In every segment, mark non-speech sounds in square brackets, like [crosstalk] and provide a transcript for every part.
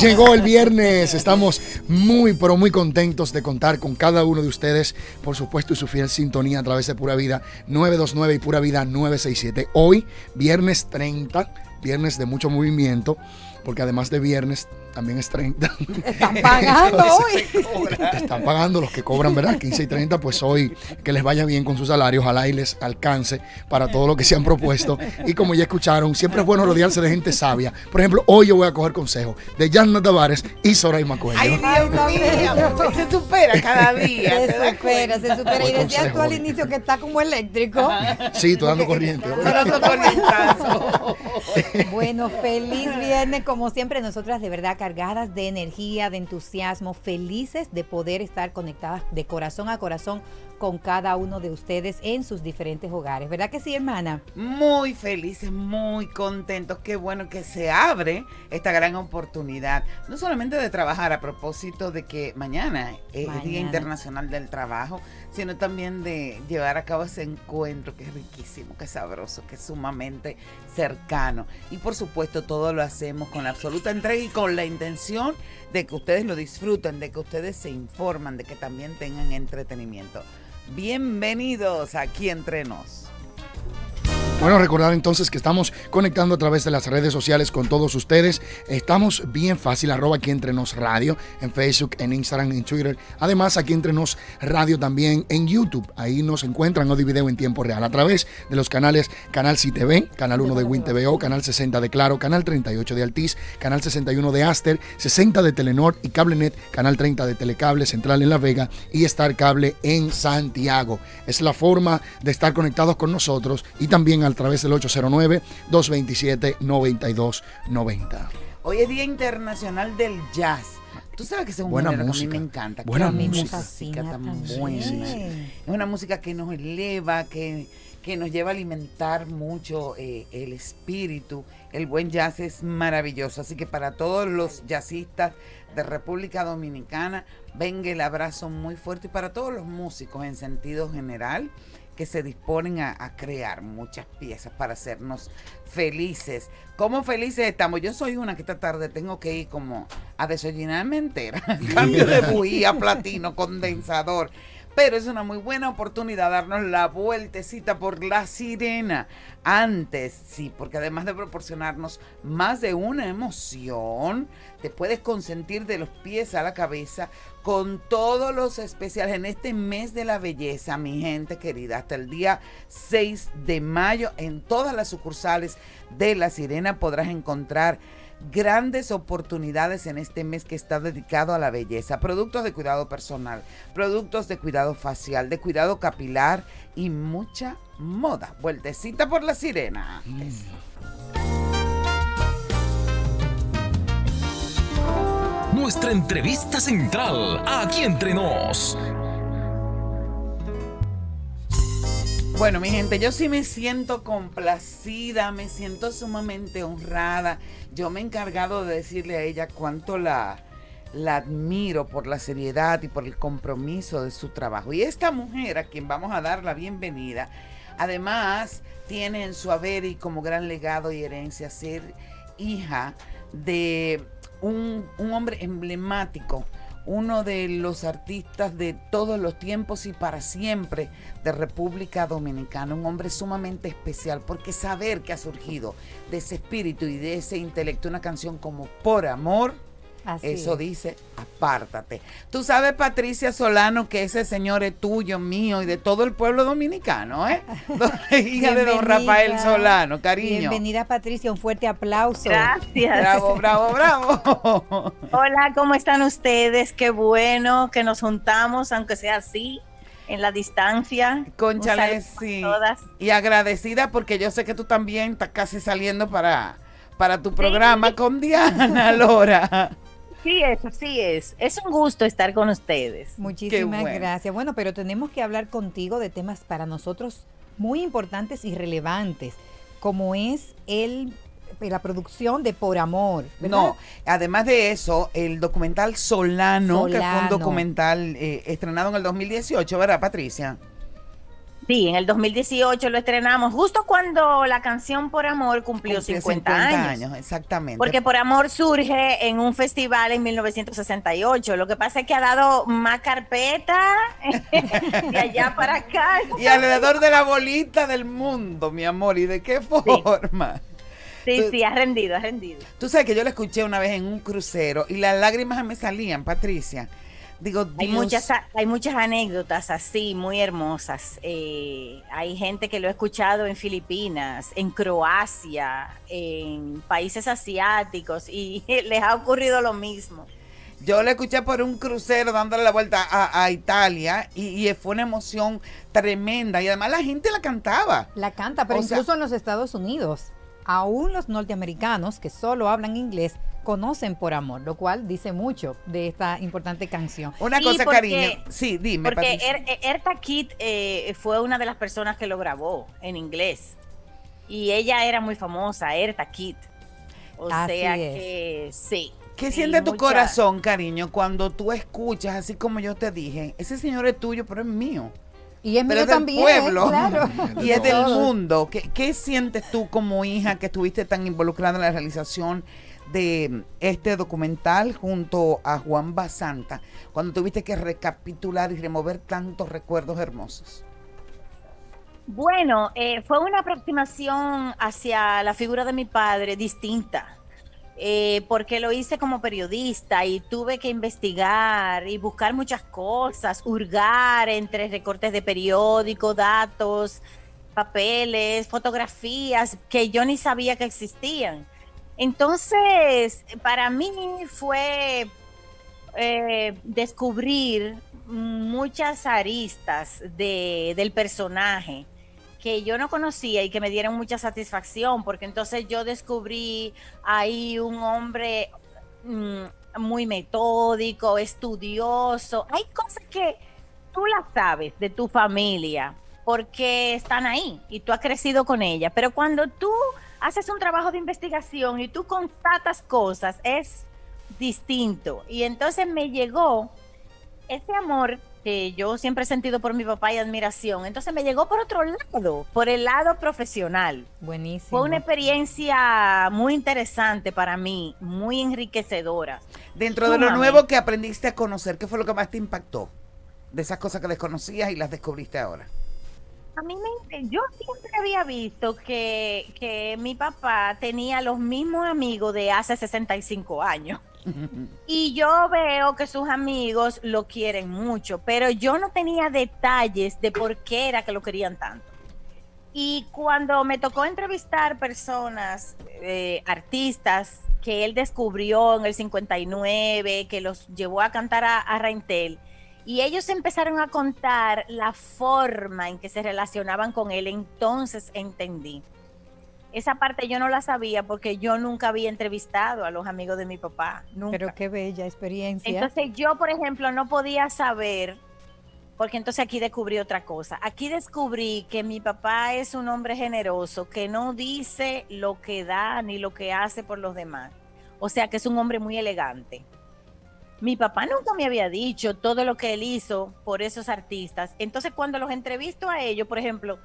Llegó el viernes, estamos muy, pero muy contentos de contar con cada uno de ustedes, por supuesto, y su fiel sintonía a través de Pura Vida 929 y Pura Vida 967. Hoy, viernes 30, viernes de mucho movimiento, porque además de viernes, también es 30. Están pagando [laughs] hoy. Están pagando los que cobran, ¿verdad? 15 y 30, pues hoy que les vaya bien con sus salarios, ojalá y les alcance para todo lo que se han propuesto. Y como ya escucharon, siempre es bueno rodearse de gente sabia. Por ejemplo, hoy yo voy a coger consejo de Yanna Tavares y Soraima Cuello. Ay, Dios mío, se supera cada día. Se supera, se supera. Y decías tú al inicio que está como eléctrico. Sí, estoy dando corriente. [laughs] bueno, feliz viernes. Como siempre, nosotras de verdad cargadas de energía, de entusiasmo, felices de poder estar conectadas de corazón a corazón con cada uno de ustedes en sus diferentes hogares. ¿Verdad que sí, hermana? Muy felices, muy contentos. Qué bueno que se abre esta gran oportunidad, no solamente de trabajar a propósito de que mañana es el Día Internacional del Trabajo, sino también de llevar a cabo ese encuentro que es riquísimo, que es sabroso, que es sumamente cercano. Y por supuesto todo lo hacemos con absoluta entrega y con la intención de que ustedes lo disfruten, de que ustedes se informan, de que también tengan entretenimiento. Bienvenidos aquí entre nos. Bueno, recordar entonces que estamos conectando a través de las redes sociales con todos ustedes. Estamos bien fácil, arroba aquí entre nos radio, en Facebook, en Instagram, en Twitter. Además, aquí entre nos radio también en YouTube. Ahí nos encuentran audio y video en tiempo real a través de los canales Canal CTV, Canal 1 de Win TVO, Canal 60 de Claro, Canal 38 de Altiz, Canal 61 de Aster, 60 de Telenor y CableNet, Canal 30 de Telecable Central en La Vega y Star Cable en Santiago. Es la forma de estar conectados con nosotros y también a través del 809-227-9290. Hoy es Día Internacional del Jazz. Tú sabes que es un buena música. que a mí me encanta. Buena música. música tan también. buena. Sí, sí. Es una música que nos eleva, que, que nos lleva a alimentar mucho eh, el espíritu. El buen jazz es maravilloso. Así que para todos los jazzistas de República Dominicana, venga el abrazo muy fuerte. Y para todos los músicos en sentido general que se disponen a, a crear muchas piezas para hacernos felices. ¿Cómo felices estamos? Yo soy una que esta tarde tengo que ir como a desayunarme entera. [laughs] Cambio de [laughs] bujía, platino, condensador. Pero es una muy buena oportunidad darnos la vueltecita por la sirena. Antes, sí, porque además de proporcionarnos más de una emoción, te puedes consentir de los pies a la cabeza con todos los especiales en este mes de la belleza, mi gente querida, hasta el día 6 de mayo en todas las sucursales de La Sirena podrás encontrar grandes oportunidades en este mes que está dedicado a la belleza. Productos de cuidado personal, productos de cuidado facial, de cuidado capilar y mucha moda. Vueltecita por la sirena. Nuestra entrevista central, aquí entre nos. Bueno, mi gente, yo sí me siento complacida, me siento sumamente honrada. Yo me he encargado de decirle a ella cuánto la, la admiro por la seriedad y por el compromiso de su trabajo. Y esta mujer, a quien vamos a dar la bienvenida, además tiene en su haber y como gran legado y herencia ser hija de un, un hombre emblemático, uno de los artistas de todos los tiempos y para siempre de República Dominicana, un hombre sumamente especial, porque saber que ha surgido de ese espíritu y de ese intelecto una canción como Por Amor, Así eso es. dice, apártate. Tú sabes, Patricia Solano, que ese señor es tuyo, mío y de todo el pueblo dominicano, ¿eh? [laughs] Hija de don. Rafael Solano, cariño. Bienvenida, Patricia. Un fuerte aplauso. Gracias. Bravo, bravo, bravo. [laughs] Hola, ¿cómo están ustedes? Qué bueno que nos juntamos, aunque sea así, en la distancia. Conchale, sí. todas. Y agradecida porque yo sé que tú también estás casi saliendo para, para tu programa con Diana Lora. [laughs] Sí es, sí es. Es un gusto estar con ustedes. Muchísimas bueno. gracias. Bueno, pero tenemos que hablar contigo de temas para nosotros muy importantes y relevantes, como es el la producción de Por Amor. ¿verdad? No, además de eso, el documental Solano, que fue un Solano. documental eh, estrenado en el 2018, ¿verdad, Patricia? Sí, en el 2018 lo estrenamos, justo cuando la canción Por Amor cumplió Cumplió 50, años. Exactamente. Porque Por Amor surge en un festival en 1968. Lo que pasa es que ha dado más carpeta [laughs] de allá para acá. y alrededor de la bolita del mundo, mi amor. ¿Y de qué forma? Sí, sí, ha rendido, ha rendido. Tú sabes que yo la escuché una vez en un crucero y las lágrimas me salían, Patricia. Digo, Hay muchas, hay muchas anécdotas así, muy hermosas. Eh, hay gente que lo ha escuchado en Filipinas, en Croacia, en países asiáticos y [laughs] les ha ocurrido lo mismo. Yo la escuché por un crucero dándole la vuelta a, a Italia y, y fue una emoción tremenda y además la gente la cantaba. La canta, pero O sea- incluso en los Estados Unidos, aún los norteamericanos que solo hablan inglés conocen por amor, lo cual dice mucho de esta importante canción. Una Sí, cosa, porque- cariño. Sí, dime, Porque. Er- Erta Kitt eh, fue una de las personas que lo grabó en inglés. Y ella era muy famosa, Erta Kitt. O Así sea es. que sí. ¿Qué Y siente tu mucha- corazón, cariño, cuando tú escuchas, así como yo te dije, ese señor es tuyo, pero es mío? Y es pero mío es del también, pueblo claro. [laughs] y es del mundo. ¿Qué, qué sientes tú como hija que estuviste tan involucrada en la realización de este documental junto a Juan Basanta, cuando tuviste que recapitular y remover tantos recuerdos hermosos? Bueno, eh, fue una aproximación hacia la figura de mi padre distinta, eh, porque lo hice como periodista y tuve que investigar y buscar muchas cosas, hurgar entre recortes de periódico, datos, papeles, fotografías que yo ni sabía que existían. Entonces, para mí fue eh, descubrir muchas aristas de, del personaje que yo no conocía y que me dieron mucha satisfacción, porque entonces yo descubrí ahí un hombre mm, muy metódico, estudioso. Hay cosas que tú las sabes de tu familia porque están ahí y tú has crecido con ella, pero cuando tú haces un trabajo de investigación y tú constatas cosas, es distinto. Y entonces me llegó ese amor que yo siempre he sentido por mi papá y admiración, entonces me llegó por otro lado, por el lado profesional. Buenísimo. Fue una experiencia muy interesante para mí, muy enriquecedora. Dentro de lo nuevo que aprendiste a conocer, ¿qué fue lo que más te impactó? De esas cosas que desconocías y las descubriste ahora. A mí me, yo siempre había visto que, que mi papá tenía los mismos amigos de hace 65 años. [laughs] Y yo veo que sus amigos lo quieren mucho, pero yo no tenía detalles de por qué era que lo querían tanto. Y cuando me tocó entrevistar personas, eh, artistas que él descubrió en el 59, que los llevó a cantar a, a y ellos empezaron a contar la forma en que se relacionaban con él, entonces entendí. Esa parte yo no la sabía porque yo nunca había entrevistado a los amigos de mi papá, nunca. Pero qué bella experiencia. Entonces yo, por ejemplo, no podía saber, porque entonces aquí descubrí otra cosa. Aquí descubrí que mi papá es un hombre generoso, que no dice lo que da ni lo que hace por los demás. O sea, que es un hombre muy elegante. Mi papá nunca me había dicho todo lo que él hizo por esos artistas. Entonces, cuando los entrevisto a ellos, por ejemplo,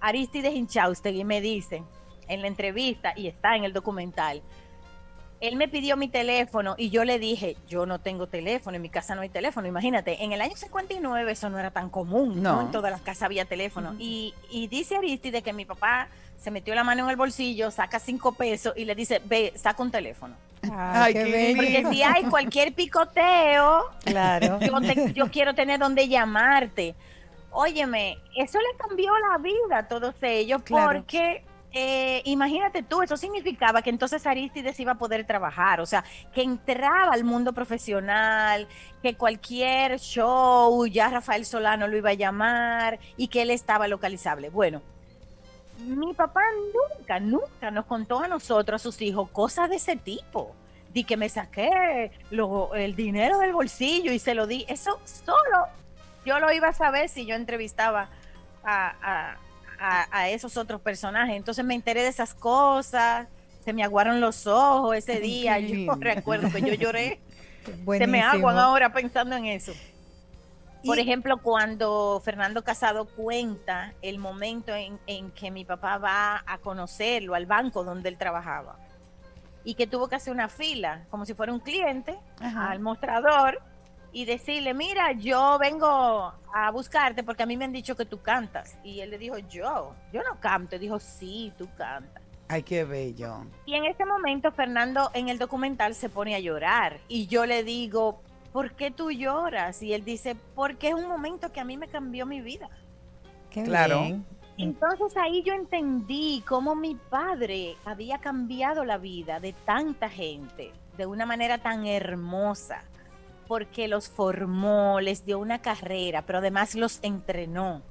Aristides Inchaustegui me dice en la entrevista, y está en el documental, él me pidió mi teléfono y yo le dije, yo no tengo teléfono, en mi casa no hay teléfono. Imagínate, en el año 59 eso no era tan común, ¿no? No. En todas las casas había teléfono. y, y dice Aristide que mi papá se metió la mano en el bolsillo, saca cinco pesos y le dice, ve, saca un teléfono. Ay, qué bello. Porque si hay cualquier picoteo, Claro. [laughs] yo, te- yo quiero tener donde llamarte. Óyeme, eso le cambió la vida a todos ellos Claro. porque eh, imagínate tú, eso significaba que entonces Aristides iba a poder trabajar, o sea, que entraba al mundo profesional, que cualquier show, ya Rafael Solano lo iba a llamar y que él estaba localizable. Bueno, mi papá nunca, nunca nos contó a nosotros, a sus hijos, cosas de ese tipo. Di que me saqué lo- el dinero del bolsillo y se lo di. Eso solo yo lo iba a saber si yo entrevistaba a, a- a- a esos otros personajes. Entonces me enteré de esas cosas, se me aguaron los ojos ese día. Yo recuerdo que yo lloré. [laughs] Se me aguan ahora pensando en eso. Por ejemplo, cuando Fernando Casado cuenta el momento en, en, que mi papá va a conocerlo al banco donde él trabajaba y que tuvo que hacer una fila, como si fuera un cliente, al mostrador y decirle, mira, yo vengo a buscarte porque a mí me han dicho que tú cantas. Y él le dijo, yo, yo no canto. Y dijo, sí, tú cantas. Ay, qué bello. Y en ese momento Fernando en el documental se pone a llorar y yo le digo, ¿por qué tú lloras? Y él dice, porque es un momento que a mí me cambió mi vida. Qué Claro. bien. Entonces ahí yo entendí cómo mi padre había cambiado la vida de tanta gente de una manera tan hermosa, porque los formó, les dio una carrera, pero además los entrenó.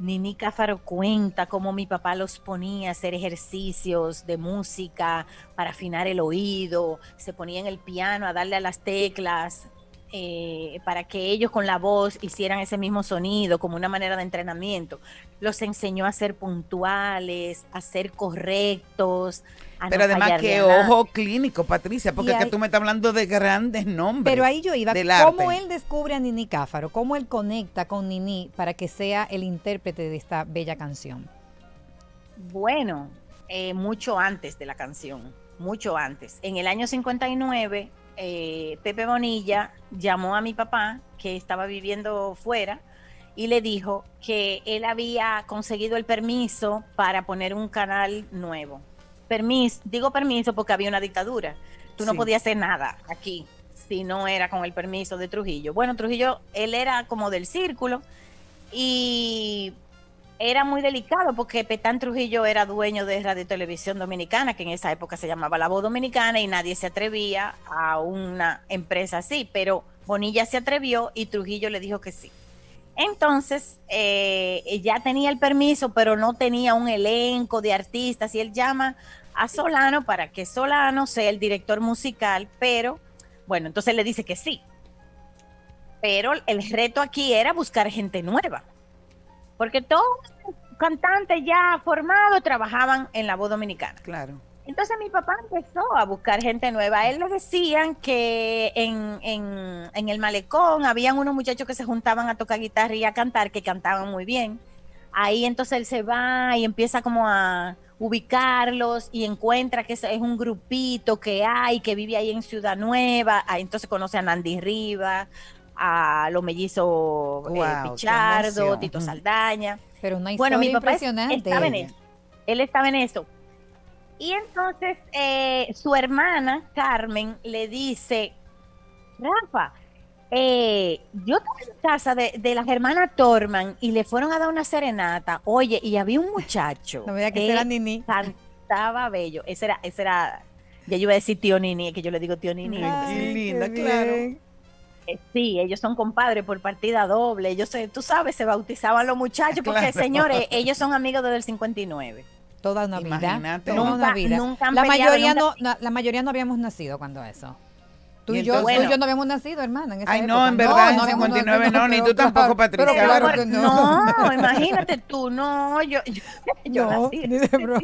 Nini Cáfaro cuenta cómo mi papá los ponía a hacer ejercicios de música para afinar el oído, se ponía en el piano a darle a las teclas eh, para que ellos con la voz hicieran ese mismo sonido como una manera de entrenamiento. Los enseñó a ser puntuales, a ser correctos. A Pero no además que ojo clínico, Patricia, porque es que tú me estás hablando de grandes nombres. Pero ahí yo iba, del ¿cómo arte. él descubre a Nini Cáfaro? ¿Cómo él conecta con Nini para que sea el intérprete de esta bella canción? Bueno, eh, mucho antes de la canción, mucho antes. En el año 59, eh, Pepe Bonilla llamó a mi papá, que estaba viviendo fuera, y le dijo que él había conseguido el permiso para poner un canal nuevo. Permiso, digo permiso porque había una dictadura. Tú no podías hacer nada aquí si no era con el permiso de Trujillo. Bueno, Trujillo, él era como del círculo y era muy delicado porque Petán Trujillo era dueño de Radio Televisión Dominicana, que en esa época se llamaba La Voz Dominicana y nadie se atrevía a una empresa así, pero Bonilla se atrevió y Trujillo le dijo que sí. Entonces, eh, ya tenía el permiso, pero no tenía un elenco de artistas y él llama a Solano para que Solano sea el director musical, pero bueno, entonces le dice que sí. Pero el reto aquí era buscar gente nueva porque todos los cantantes ya formados trabajaban en la voz dominicana. Claro. Entonces mi papá empezó a buscar gente nueva. A él le decían que en, en, en el malecón habían unos muchachos que se juntaban a tocar guitarra y a cantar, que cantaban muy bien. Ahí entonces él se va y empieza como a ubicarlos y encuentra que es es un grupito que hay, que vive ahí en Ciudad Nueva. Ahí entonces conoce a Nandy Rivas, a los mellizos eh, Wow, qué Pichardo. Tito. Saldaña. Pero una historia Bueno, mi papá es- impresionante. estaba en eso. Él estaba en eso. Y entonces eh, su hermana, Carmen, le dice, Rafa, eh, yo estaba en casa de, de las hermanas Torman y le fueron a dar una serenata. Oye, y había un muchacho [laughs] No me que era Nini. cantaba bello. Ese era, ese era, ya yo iba a decir tío Nini, es que yo le digo tío Nini. Ay, qué linda, qué claro. Eh, Sí, ellos son compadres por partida doble. Ellos, se- tú sabes, se bautizaban los muchachos porque, Claro. señores, ellos son amigos desde el 59. Toda una vida. Imagínate. Toda una Nunca- vida. nunca han la peleado, mayoría nunca- no, la mayoría no habíamos nacido cuando eso. Tú Y y, yo, tú y yo no habíamos nacido, hermana. En esa Ay, no, época. en verdad, en habíamos 59 no, ni tú tampoco, Patricia. Pero claro Pero que no. no, imagínate tú, no, yo, yo, yo No, nací. ni de broma.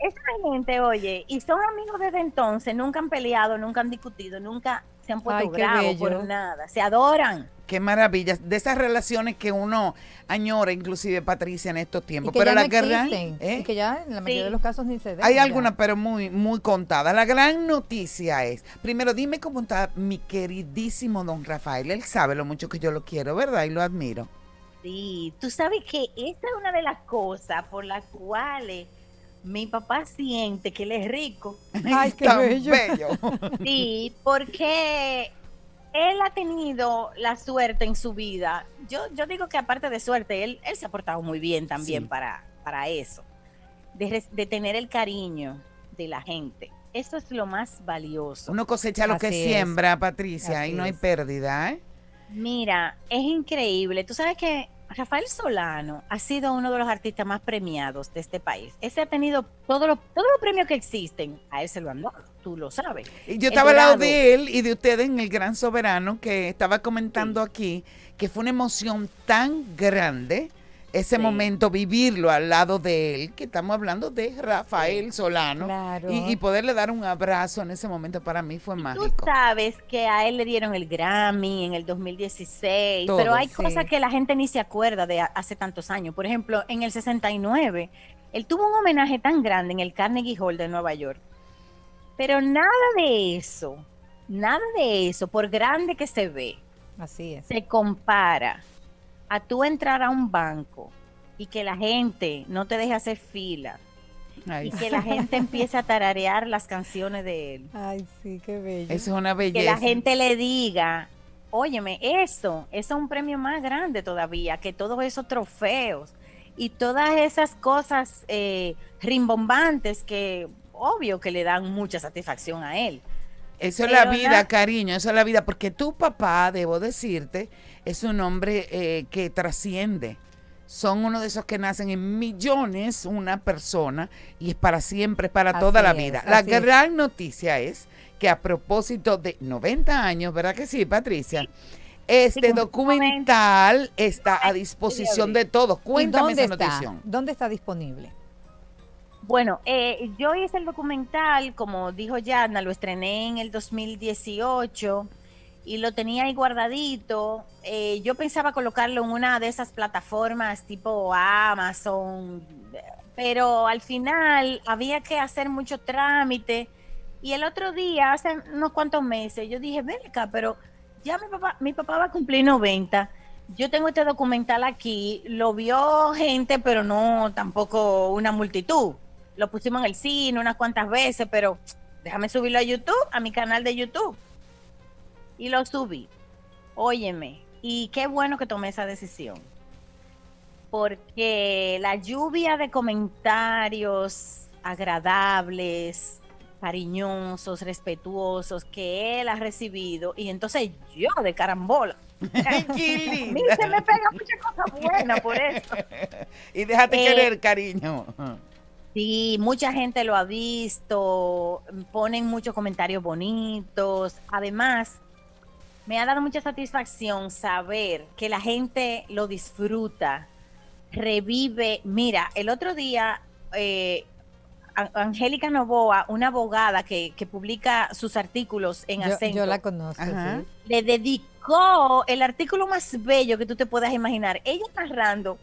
Esa gente, oye, y son amigos desde entonces, nunca han peleado, nunca han discutido, nunca se han puesto bravos por nada, se adoran. Qué maravilla. De esas relaciones que uno añora, inclusive Patricia, en estos Y tiempos. que Pero ya la no gran. existen. ¿eh? Y que ya en la mayoría Sí. de los casos ni se ven. Hay algunas, pero muy, muy contadas. La gran noticia es, primero dime cómo está mi queridísimo don Rafael. Él sabe lo mucho que yo lo quiero, ¿verdad? Y lo admiro. Sí, tú sabes que esa es una de las cosas por las cuales mi papá siente que él es rico. Ay, qué [laughs] bello. Sí, porque él ha tenido la suerte en su vida. Yo, yo digo que aparte de suerte, él, él se ha portado muy bien también Sí. para, para eso. De, tener el cariño de la gente. Eso es lo más valioso. Uno cosecha lo que es. siembra, Patricia, Así y no hay pérdida, ¿eh? Mira, es increíble. Tú sabes que Rafael Solano ha sido uno de los artistas más premiados de este país. Ese ha tenido todos los, todos los premios que existen. A él se lo han dado, tú lo sabes. Yo estaba al lado de él y de ustedes en el Gran Soberano, que estaba comentando aquí que fue una emoción tan grande ese Sí. momento, vivirlo al lado de él, que estamos hablando de Rafael Solano, Claro. y, y poderle dar un abrazo en ese momento para mí fue Tú mágico. sabes que a él le dieron el Grammy en el 2016, Todo, pero hay sí. cosas que la gente ni se acuerda de hace tantos años. Por ejemplo, en el 69, él tuvo un homenaje tan grande en el Carnegie Hall de Nueva York. Pero nada de eso, nada de eso, por grande que se ve, Así es. se compara a tú entrar a un banco y que la gente no te deje hacer fila Ay, y que la gente [laughs] empiece a tararear las canciones de él. Ay, sí, qué bello. eso es una que belleza. la gente le diga, óyeme, eso, eso es un premio más grande todavía que todos esos trofeos y todas esas cosas eh, rimbombantes que obvio que le dan mucha satisfacción a él. Eso es la vida, cariño, eso es la vida, porque tu papá, debo decirte, es un hombre eh, que trasciende. Son uno de esos que nacen en millones una persona y es para siempre, para Así toda la es, vida. La es. gran noticia es que a propósito de 90 años, ¿verdad que sí, Patricia? Este documental está a disposición de todos. ¿Y Cuéntame dónde esa está? noticia. ¿Dónde está disponible? Bueno, eh, yo hice el documental, como dijo Yadna, lo estrené en el 2018 y lo tenía ahí guardadito. Eh, yo pensaba colocarlo en una de esas plataformas tipo Amazon, pero al final había que hacer mucho trámite. Y el otro día, hace unos cuantos meses, yo dije, ven pero ya mi papá, mi papá va a cumplir 90. Yo tengo este documental aquí, lo vio gente, pero no tampoco una multitud. Lo pusimos en el cine unas cuantas veces, pero déjame subirlo a YouTube, a mi canal de YouTube. Y lo subí. Óyeme, y qué bueno que tomé esa decisión. Porque la lluvia de comentarios agradables, cariñosos, respetuosos que él ha recibido, y entonces yo de carambola. Qué [laughs] A mí linda. se me pega muchas cosas buenas por eso. [laughs] Y déjate Eh, querer, cariño. Sí, mucha gente lo ha visto, ponen muchos comentarios bonitos. Además, me ha dado mucha satisfacción saber que la gente lo disfruta, revive. Mira, el otro día, eh, An- Angélica Novoa, una abogada que, que publica sus artículos en Yo, acento, yo la conozco. Sí. le dedicó el artículo más bello que tú te puedas imaginar. Ella narrando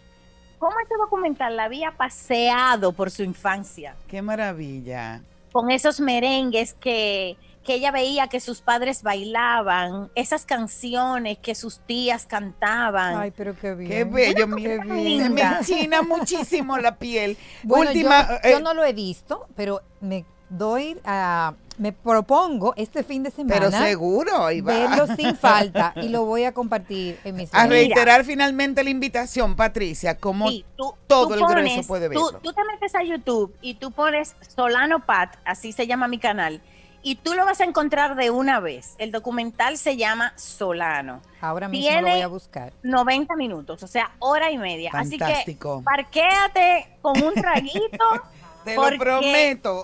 cómo este documental la había paseado por su infancia, Qué maravilla. con esos merengues que, que ella veía que sus padres bailaban, esas canciones que sus tías cantaban. Ay, pero qué bien. Qué bello, mira, Qué se me enchina muchísimo la piel. [laughs] Bueno, Última, yo, eh, yo no lo he visto, pero me doy a, me propongo este fin de semana pero seguro, va. verlo sin [laughs] falta y lo voy a compartir en mis A redes. reiterar finalmente la invitación, Patricia, como Sí, tú- todo tú el grueso pones- puede tú- verlo. Tú, te metes a YouTube y tú pones Solano Pat, así se llama mi canal, y tú lo vas a encontrar de una vez. El documental se llama Solano. Ahora mismo lo voy a buscar. 90 minutos, o sea, hora y media. Así que Fantástico. parquéate con un traguito, [laughs] Te lo porque prometo.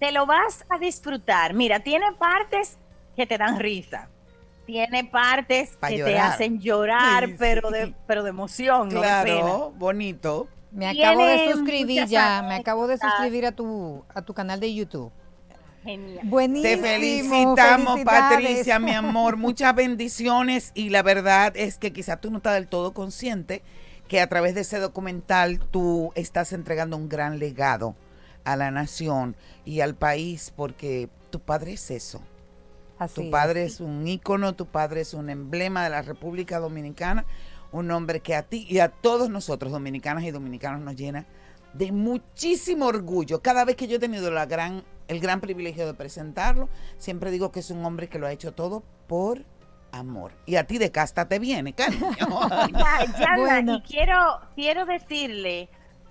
te lo vas a disfrutar. Mira, tiene partes que te dan risa. Tiene partes Pa' que te hacen llorar, pero sí. de pero de emoción, no de. Claro, bonito. Me acabo de suscribir ya, me acabo de suscribir a tu a tu canal de YouTube. Genial. Buenísimo. Te felicitamos. Patricia, mi amor. [laughs] Muchas bendiciones. Y la verdad es que quizá tú no estás del todo consciente que a través de ese documental tú estás entregando un gran legado a la nación y al país, porque tu padre es eso. Así Tu es. padre es un ícono, tu padre es un emblema de la República Dominicana, un hombre que a ti y a todos nosotros, dominicanas y dominicanos, nos llena de muchísimo orgullo. Cada vez que yo he tenido la gran, el gran privilegio de presentarlo, siempre digo que es un hombre que lo ha hecho todo por amor. Y a ti de casta te viene, cariño. [laughs] Ya, Yana, Bueno. y quiero, quiero decirle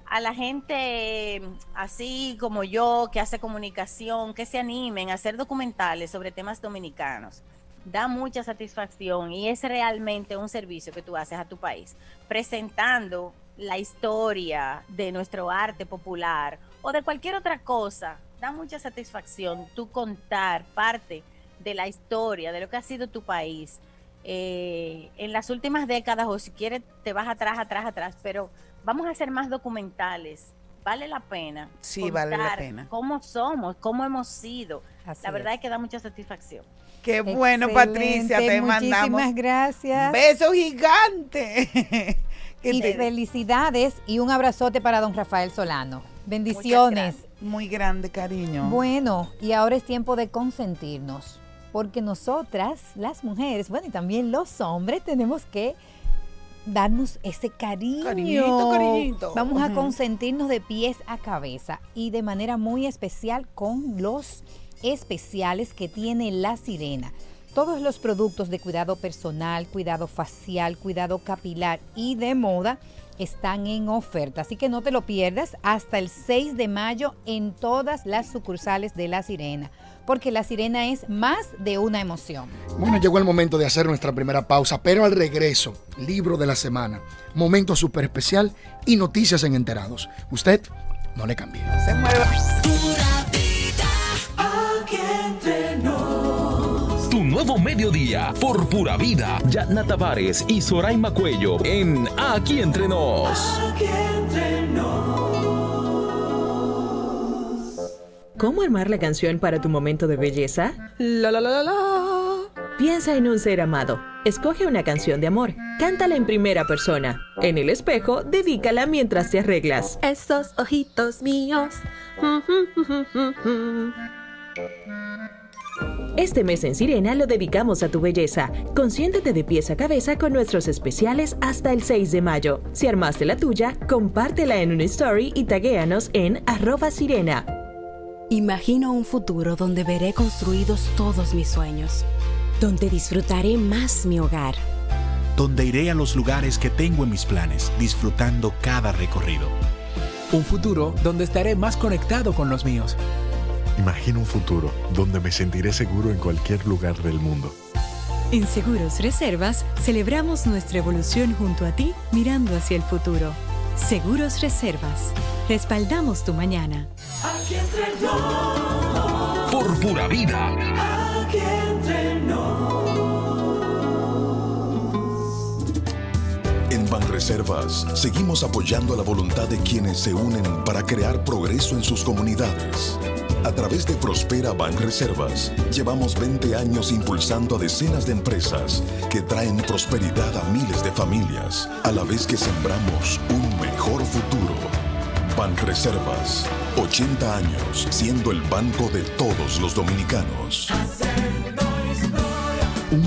a la gente así como yo que hace comunicación, que se animen a hacer documentales sobre temas dominicanos. Da mucha satisfacción y es realmente un servicio que tú haces a tu país, presentando la historia de nuestro arte popular o de cualquier otra cosa. Da mucha satisfacción tú contar parte de la historia, de lo que ha sido tu país eh, en las últimas décadas, o si quieres, te vas atrás, atrás, atrás, pero vamos a hacer más documentales. Vale la pena. Sí, vale la pena. ¿Cómo somos? ¿Cómo hemos sido? Así la verdad es. es que da mucha satisfacción. Qué bueno, Excelente, Patricia, te mandamos Muchísimas gracias. besos gigantes. [laughs] Y felicidades y un abrazote para don Rafael Solano. Bendiciones. Muy grande cariño. Bueno, y ahora es tiempo de consentirnos, porque nosotras, las mujeres, bueno, y también los hombres, tenemos que darnos ese cariño. Cariñito, cariñito. Vamos a consentirnos de pies a cabeza y de manera muy especial con los especiales que tiene la sirena. Todos los productos de cuidado personal, cuidado facial, cuidado capilar y de moda están en oferta. Así que no te lo pierdas hasta el 6 de mayo en todas las sucursales de La Sirena, porque La Sirena es más de una emoción. Bueno, llegó el momento de hacer nuestra primera pausa, pero al regreso, libro de la semana, momento súper especial y noticias en enterados. Usted no le cambie. Se mueve. Tu nuevo mediodía por pura vida. Yatna Tavares y Soraima Cuello en Aquí Entre Nos. ¿Cómo armar la canción para tu momento de belleza? La la la la la. Piensa en un ser amado. Escoge una canción de amor. Cántala en primera persona. En el espejo, dedícala mientras te arreglas. Esos ojitos míos. [laughs] Este mes en Sirena lo dedicamos a tu belleza. Consiéntete de pies a cabeza con nuestros especiales hasta el 6 de mayo. Si armaste la tuya, compártela en una story y taguéanos en arroba sirena. Imagino un futuro donde veré construidos todos mis sueños, donde disfrutaré más mi hogar. donde iré a los lugares que tengo en mis planes, disfrutando cada recorrido. Un futuro donde estaré más conectado con los míos. Imagino un futuro donde me sentiré seguro en cualquier lugar del mundo. En Seguros Reservas celebramos nuestra evolución junto a ti mirando hacia el futuro. Seguros Reservas. Respaldamos tu mañana. Por pura vida. En Banreservas seguimos apoyando la voluntad de quienes se unen para crear progreso en sus comunidades. A través de Prospera Banreservas, llevamos 20 años impulsando a decenas de empresas que traen prosperidad a miles de familias, a la vez que sembramos un mejor futuro. Banreservas, 80 años siendo el banco de todos los dominicanos. Un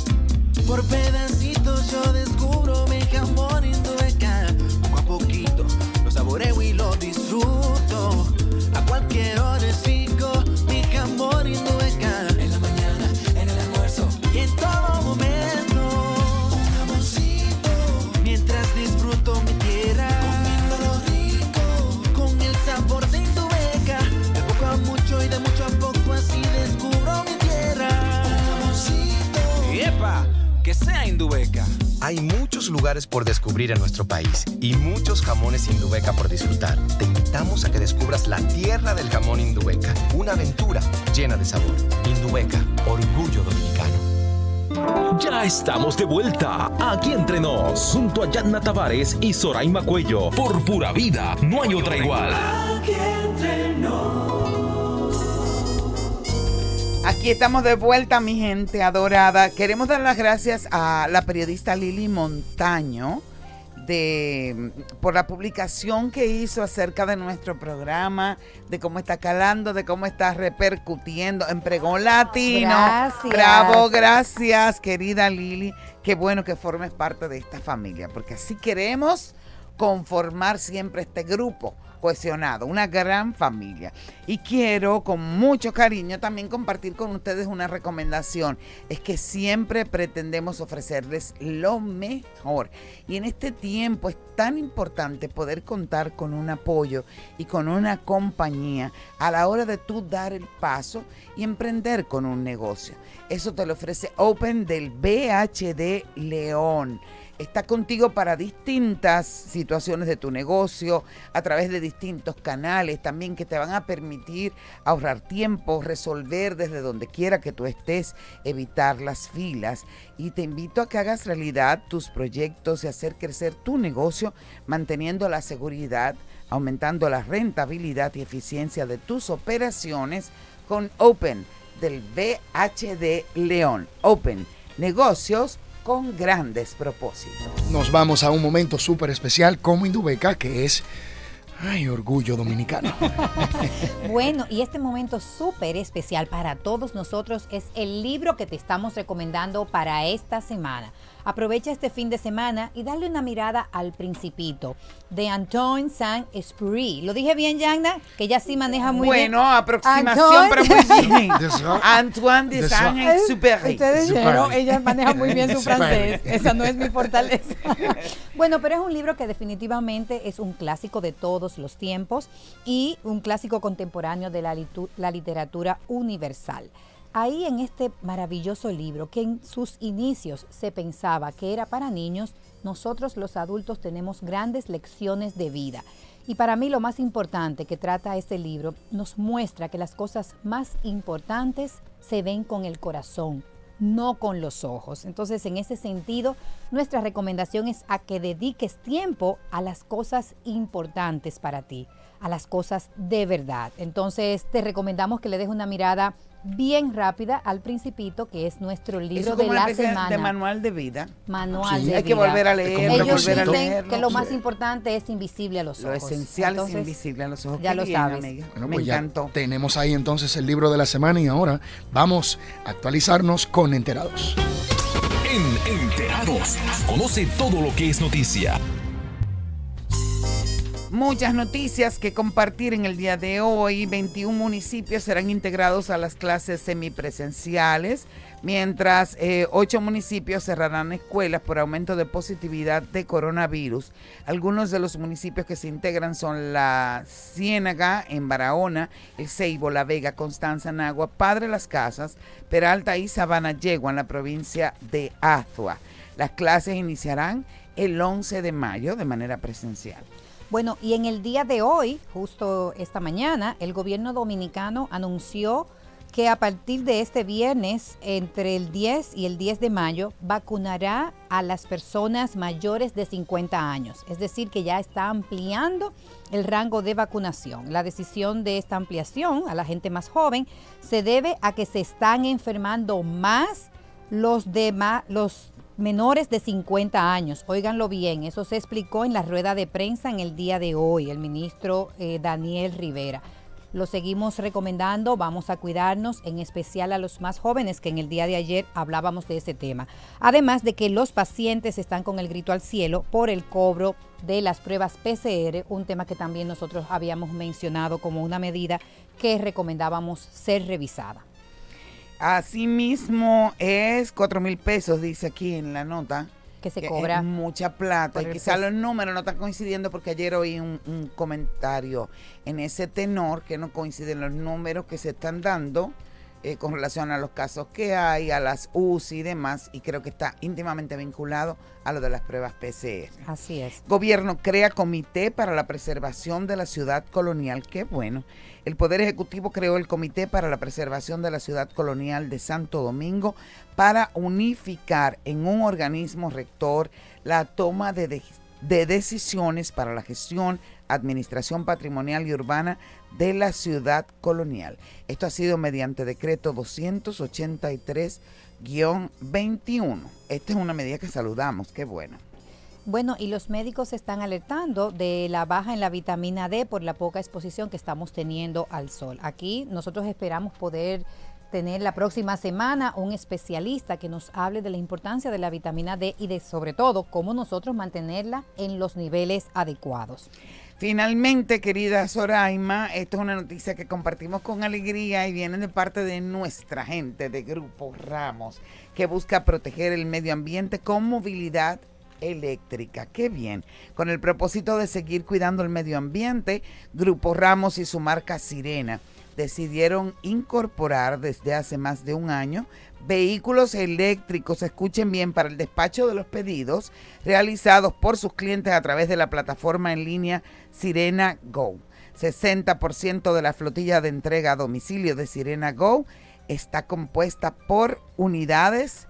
Por pedacitos yo descubro mi jamón indueca. Poco a poquito lo saboreo y lo disfruto. A cualquier hora Indubeca. Hay muchos lugares por descubrir en nuestro país y muchos jamones Indubeca por disfrutar. Te invitamos a que descubras la tierra del jamón Indubeca, una aventura llena de sabor. Indubeca, orgullo dominicano. Ya estamos de vuelta aquí entre nos, junto a Yatna Tavares y Soraima Cuello. Por pura vida, no hay otra igual. Aquí estamos de vuelta, mi gente adorada. Queremos dar las gracias a la periodista Lili Montaño de, por la publicación que hizo acerca de nuestro programa, de cómo está calando, de cómo está repercutiendo en Pregón Latino. Gracias. Bravo, gracias, querida Lili. Qué bueno que formes parte de esta familia, porque así queremos conformar siempre este grupo una gran familia. Y quiero con mucho cariño también compartir con ustedes una recomendación. Es que siempre pretendemos ofrecerles lo mejor. Y en este tiempo es tan importante poder contar con un apoyo y con una compañía a la hora de tú dar el paso y emprender con un negocio. Eso te lo ofrece Open del BHD León está contigo para distintas situaciones de tu negocio, a través de distintos canales también que te van a permitir ahorrar tiempo, resolver desde donde quiera que tú estés, evitar las filas. Y te invito a que hagas realidad tus proyectos y hacer crecer tu negocio manteniendo la seguridad, aumentando la rentabilidad y eficiencia de tus operaciones con Open del BHD León. Open, negocios con grandes propósitos. Nos vamos a un momento súper especial como Indubeca, que es Ay, orgullo dominicano. [laughs] bueno, y este momento súper especial para todos nosotros es el libro que te estamos recomendando para esta semana. Aprovecha este fin de semana y dale una mirada al Principito de Antoine Saint-Exupéry. ¿Lo dije bien, Yagna? Que ella sí maneja muy bien. Bueno, aproximación, pero muy bien. [laughs] Antoine de Saint-Exupéry. Ustedes dijeron, ella maneja muy bien su francés. [laughs] Esa no es mi fortaleza. [laughs] bueno, pero es un libro que definitivamente es un clásico de todos los tiempos y un clásico contemporáneo de la, la literatura universal. Ahí en este maravilloso libro, que en sus inicios se pensaba que era para niños, nosotros los adultos tenemos grandes lecciones de vida. Y para mí lo más importante que trata este libro nos muestra que las cosas más importantes se ven con el corazón, no con los ojos. Entonces, en ese sentido, nuestra recomendación es a que dediques tiempo a las cosas importantes para ti, a las cosas de verdad. Entonces, te recomendamos que le des una mirada bien rápida al Principito, que es nuestro libro de la semana. De manual de vida. Manual de vida. Hay que volver a leer, Ellos volver a dicen que lo más importante es invisible a los ojos. Lo esencial es invisible a los ojos. Ya lo sabes. Bueno, pues ya tenemos ahí entonces el libro de la semana y ahora vamos a actualizarnos con Enterados. En Enterados, conoce todo lo que es noticia Muchas noticias que compartir en el día de hoy. 21 municipios serán integrados a las clases semipresenciales, mientras eh, 8 municipios cerrarán escuelas por aumento de positividad de coronavirus. Algunos de los municipios que se integran son la Ciénaga en Barahona, el Ceibo, La Vega, Constanza, Nagua, Padre Las Casas, Peralta y Sabana Yegua en la provincia de Azua. Las clases iniciarán el 11 de mayo de manera presencial. Bueno, y en el día de hoy, justo esta mañana, el gobierno dominicano anunció que a partir de este viernes, entre el 10 y el 10 de mayo, vacunará a las personas mayores de 50 años. Es decir, que ya está ampliando el rango de vacunación. La decisión de esta ampliación a la gente más joven se debe a que se están enfermando más los, demás, los menores de 50 años. Óiganlo bien, eso se explicó en la rueda de prensa en el día de hoy, el ministro eh, Daniel Rivera. Lo seguimos recomendando, vamos a cuidarnos, en especial a los más jóvenes, que en el día de ayer hablábamos de ese tema. Además de que los pacientes están con el grito al cielo por el cobro de las pruebas PCR, un tema que también nosotros habíamos mencionado como una medida que recomendábamos ser revisada. Asimismo es cuatro mil pesos, dice aquí en la nota. Que se cobra. mucha plata. Y quizá los números no están coincidiendo porque ayer oí un, un, comentario en ese tenor que no coinciden los números que se están dando eh, con relación a los casos que hay, a las UCI y demás, y creo que está íntimamente vinculado a lo de las pruebas PCR. Así es. Gobierno crea comité para la preservación de la ciudad colonial. Qué bueno. El Poder Ejecutivo creó el Comité para la Preservación de la Ciudad Colonial de Santo Domingo para unificar en un organismo rector la toma de, de decisiones para la gestión, administración patrimonial y urbana de la ciudad colonial. Esto ha sido mediante decreto 283-21. Esta es una medida que saludamos, qué bueno. Bueno, y los médicos están alertando de la baja en la vitamina D por la poca exposición que estamos teniendo al sol. Aquí nosotros esperamos poder tener la próxima semana un especialista que nos hable de la importancia de la vitamina D y de sobre todo cómo nosotros mantenerla en los niveles adecuados. Finalmente, querida Soraima, esto es una noticia que compartimos con alegría y viene de parte de nuestra gente de Grupo Ramos, que busca proteger el medio ambiente con movilidad eléctrica. Qué bien. Con el propósito de seguir cuidando el medio ambiente, Grupo Ramos y su marca Sirena decidieron incorporar desde hace más de un año vehículos eléctricos, escuchen bien, para el despacho de los pedidos realizados por sus clientes a través de la plataforma en línea Sirena Go. 60% de la flotilla de entrega a domicilio de Sirena Go está compuesta por unidades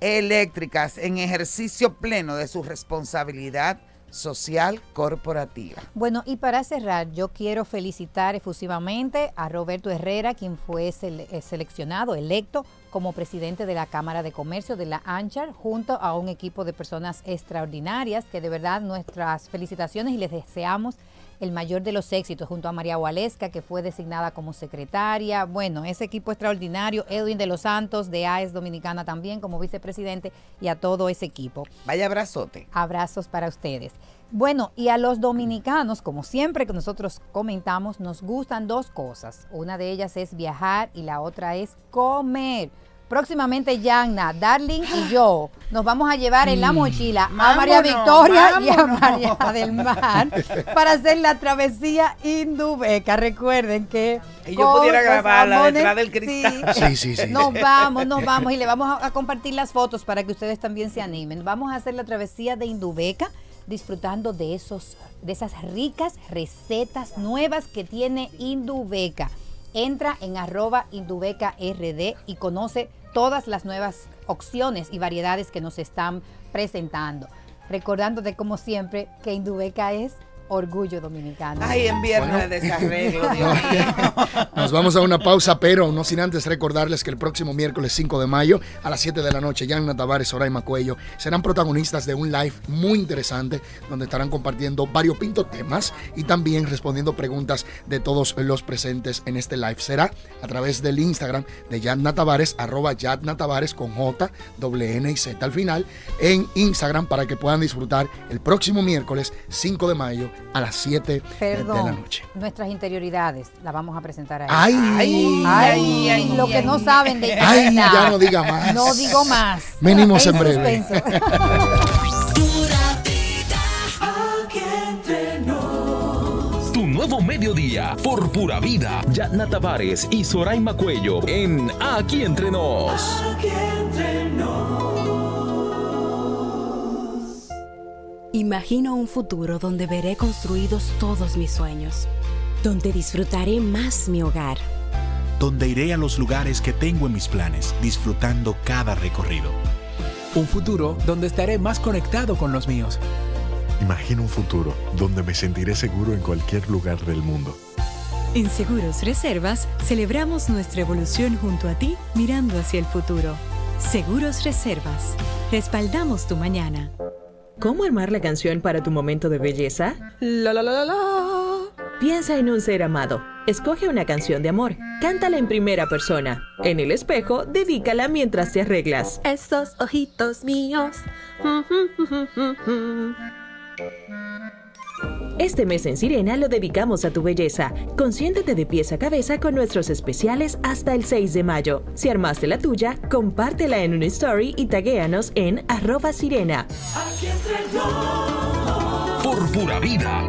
eléctricas en ejercicio pleno de su responsabilidad social corporativa. Bueno, y para cerrar, yo quiero felicitar efusivamente a Roberto Herrera, quien fue eh, seleccionado, electo como presidente de la Cámara de Comercio de la ANCHAR, junto a un equipo de personas extraordinarias, que de verdad nuestras felicitaciones y les deseamos el mayor de los éxitos, junto a María Gualesca, que fue designada como secretaria. Bueno, ese equipo extraordinario, Edwin de los Santos, de AES Dominicana también como vicepresidente, y a todo ese equipo. Vaya abrazote. Abrazos para ustedes. Bueno, y a los dominicanos, como siempre que nosotros comentamos, nos gustan dos cosas. Una de ellas es viajar y la otra es comer. Próximamente Yanna, Darling y yo nos vamos a llevar en la mm. mochila a María Victoria y a María del Mar [laughs] para hacer la travesía Indubeca. Recuerden que y yo pudiera grabarla detrás del cristal. [laughs] Sí, sí, sí. Nos vamos, nos vamos y le vamos a, compartir las fotos para que ustedes también se animen. Vamos a hacer la travesía de Indubeca disfrutando de esos de esas ricas recetas nuevas que tiene Indubeca. Entra en arroba Indubeca RD y conoce todas las nuevas opciones y variedades que nos están presentando. Recordándote como siempre que Indubeca es orgullo dominicano. Ay, en viernes de desarreglo, [laughs] Dios mío. [laughs] Nos vamos a una pausa, pero no sin antes recordarles que el próximo miércoles 5 de mayo a las 7 de la noche, Yanna Tavares, Soraima Cuello serán protagonistas de un live muy interesante donde estarán compartiendo varios pintos temas y también respondiendo preguntas de todos los presentes en este live. Será a través del Instagram de Yanna Tavares, arroba Yadna Tavares con J, W, N y Z al final, en Instagram para que puedan disfrutar el próximo miércoles 5 de mayo a las 7 de la noche. Nuestras interioridades las vamos a presentar ahí. Ay, ay, ay, lo que no saben de Ay, ya no diga más. No digo más. Venimos en breve. [laughs] tu nuevo mediodía por pura vida. Yatna Tavares y Soraima Cuello en Aquí Entre Nos. Aquí Imagino un futuro donde veré construidos todos mis sueños, donde disfrutaré más mi hogar, donde iré a los lugares que tengo en mis planes, disfrutando cada recorrido. Un futuro donde estaré más conectado con los míos. Imagino un futuro donde me sentiré seguro en cualquier lugar del mundo. En Seguros Reservas celebramos nuestra evolución junto a ti mirando hacia el futuro. Seguros Reservas. Respaldamos tu mañana. ¿Cómo armar la canción para tu momento de belleza? La la la la Piensa en un ser amado. Escoge una canción de amor. Cántala en primera persona. En el espejo, dedícala mientras te arreglas. Esos ojitos míos. Este mes en Sirena lo dedicamos a tu belleza. Consiéntete de pies a cabeza con nuestros especiales hasta el 6 de mayo. Si armaste la tuya, compártela en un story y taguéanos en arroba sirena. Por pura vida.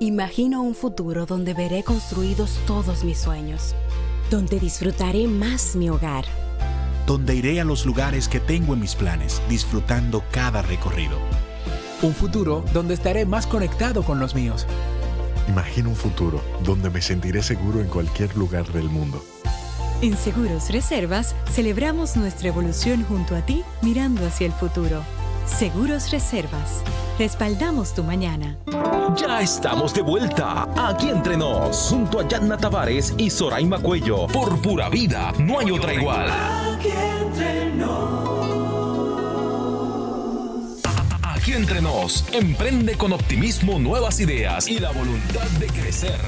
Imagino un futuro donde veré construidos todos mis sueños, donde disfrutaré más mi hogar, donde iré a los lugares que tengo en mis planes, disfrutando cada recorrido. Un futuro donde estaré más conectado con los míos. Imagino un futuro donde me sentiré seguro en cualquier lugar del mundo. En Seguros Reservas celebramos nuestra evolución junto a ti mirando hacia el futuro. Seguros Reservas. Respaldamos tu mañana. Ya estamos de vuelta aquí entre nos, junto a Yanna Tavares y Soraima Cuello. Por pura vida, no hay otra igual. Aquí entre nos, emprende con optimismo nuevas ideas y la voluntad de crecer.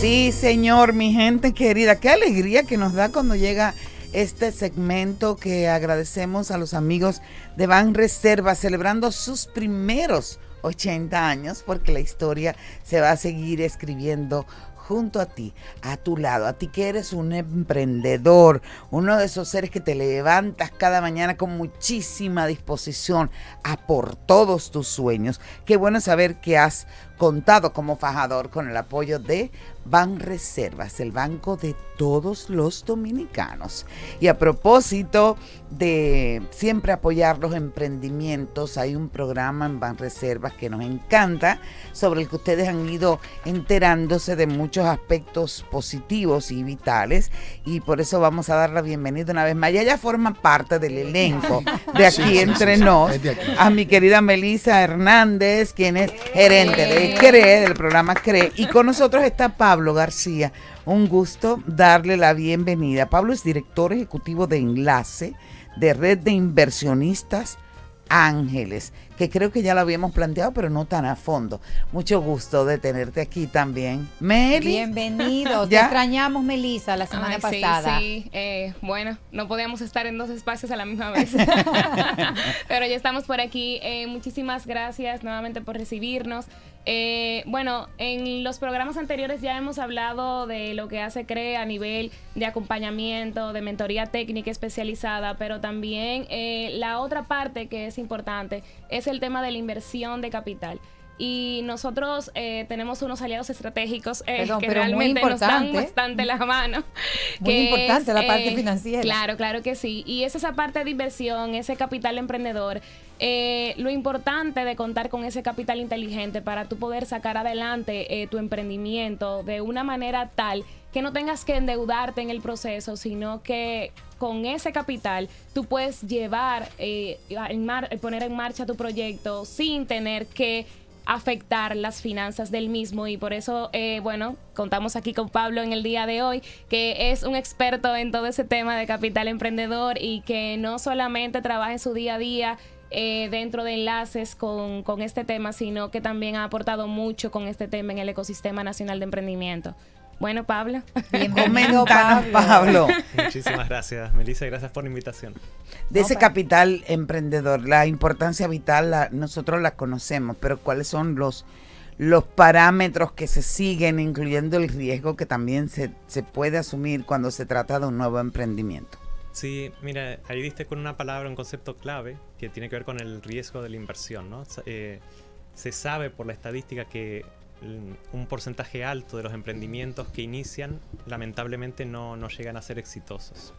Sí, señor, mi gente querida, qué alegría que nos da cuando llega este segmento que agradecemos a los amigos de Ban Reserva celebrando sus primeros 80 años porque la historia se va a seguir escribiendo junto a ti, a tu lado, a ti que eres un emprendedor, uno de esos seres que te levantas cada mañana con muchísima disposición a por todos tus sueños. Qué bueno saber que has contado como fajador con el apoyo de Ban Reservas, el banco de todos los dominicanos. Y a propósito de siempre apoyar los emprendimientos, hay un programa en Ban Reservas que nos encanta, sobre el que ustedes han ido enterándose de muchos aspectos positivos y vitales. Y por eso vamos a dar la bienvenida una vez más. Ya ella forma parte del elenco de aquí Sí, entre sí, sí, nos, aquí. a mi querida Melisa Hernández, quien es gerente de CRE, del programa CRE. Y con nosotros está Pablo García. Un gusto darle la bienvenida. Pablo es director ejecutivo de Enlace de Red de Inversionistas Ángeles, que creo que ya lo habíamos planteado, pero no tan a fondo. Mucho gusto de tenerte aquí también. Meli. Bienvenidos. [laughs] Te ¿Ya? extrañamos, Melissa, la semana Ay, sí, pasada. Sí, eh, bueno, no podíamos estar en dos espacios a la misma vez. [laughs] Pero ya estamos por aquí. Eh, muchísimas gracias nuevamente por recibirnos. Eh, bueno, en los programas anteriores ya hemos hablado de lo que hace CRE a nivel de acompañamiento, de mentoría técnica especializada, pero también eh, la otra parte que es importante es el tema de la inversión de capital. Y nosotros eh, tenemos unos aliados estratégicos eh, Perdón, que pero muy realmente nos dan bastante la mano. Muy que importante la parte eh, financiera. Claro, claro que sí. Y es esa parte de inversión, ese capital emprendedor. eh, lo importante de contar con ese capital inteligente para tú poder sacar adelante eh, tu emprendimiento de una manera tal que no tengas que endeudarte en el proceso, sino que con ese capital tú puedes llevar, eh, en mar- poner en marcha tu proyecto sin tener que afectar las finanzas del mismo y por eso, eh, bueno, contamos aquí con Pablo en el día de hoy, que es un experto en todo ese tema de capital emprendedor y que no solamente trabaja en su día a día eh, dentro de enlaces con, con este tema, sino que también ha aportado mucho con este tema en el ecosistema nacional de emprendimiento. Bueno, Pablo. Bienvenido, Coméntanos, Pablo. Muchísimas gracias, Melissa. Gracias por la invitación. de ese capital emprendedor, la importancia vital, la- nosotros la conocemos, pero ¿cuáles son los, los parámetros que se siguen, incluyendo el riesgo que también se, se puede asumir cuando se trata de un nuevo emprendimiento? Sí, mira, ahí diste con una palabra, un concepto clave que tiene que ver con el riesgo de la inversión, ¿no? Eh, se sabe por la estadística que un porcentaje alto de los emprendimientos que inician lamentablemente no, no llegan a ser exitosos.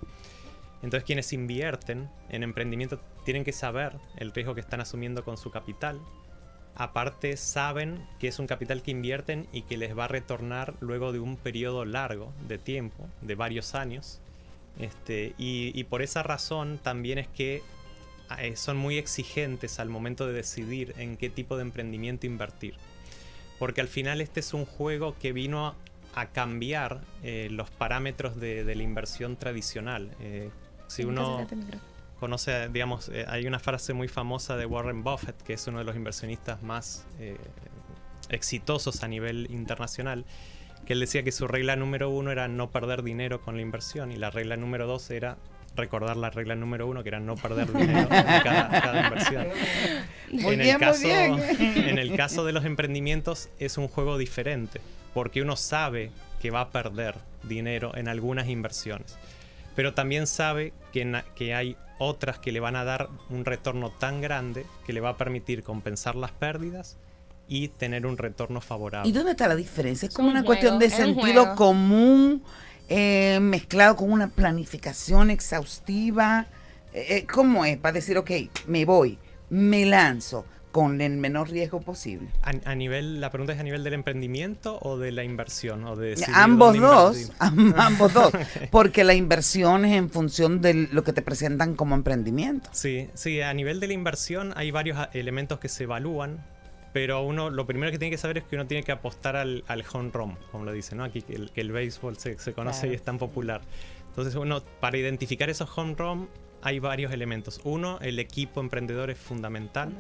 Entonces quienes invierten en emprendimiento tienen que saber el riesgo que están asumiendo con su capital. Aparte saben que es un capital que invierten y que les va a retornar luego de un periodo largo de tiempo, de varios años. Este, y, y por esa razón también es que eh, son muy exigentes al momento de decidir en qué tipo de emprendimiento invertir. Porque al final este es un juego que vino a cambiar eh, los parámetros de, de la inversión tradicional. Eh, si uno conoce, digamos, eh, hay una frase muy famosa de Warren Buffett, que es uno de los inversionistas más exitosos a nivel internacional, que él decía que su regla número uno era no perder dinero con la inversión y la regla número dos era recordar la regla número uno, que era no perder dinero en cada, cada inversión. Muy en, bien, el muy caso, bien. en el caso de los emprendimientos es un juego diferente, porque uno sabe que va a perder dinero en algunas inversiones, pero también sabe que, na- que hay otras que le van a dar un retorno tan grande que le va a permitir compensar las pérdidas y tener un retorno favorable. ¿Y dónde está la diferencia? Es Es como un una juego, cuestión de un sentido común, eh, mezclado con una planificación exhaustiva. Eh, eh, ¿Cómo es? Para decir, ok, me voy, me lanzo. con el menor riesgo posible. A, a nivel, la pregunta es a nivel del emprendimiento o de la inversión o de Ambos dos, [laughs] am- ambos dos, [laughs] porque la inversión es en función de lo que te presentan como emprendimiento. Sí, sí, a nivel de la inversión hay varios elementos que se evalúan, pero uno lo primero que tiene que saber es que uno tiene que apostar al, al home run, como lo dicen, ¿no? Aquí que el, que el béisbol se, se conoce Claro. y es tan popular. Entonces uno, para identificar esos home run hay varios elementos. Uno, el equipo emprendedor es fundamental,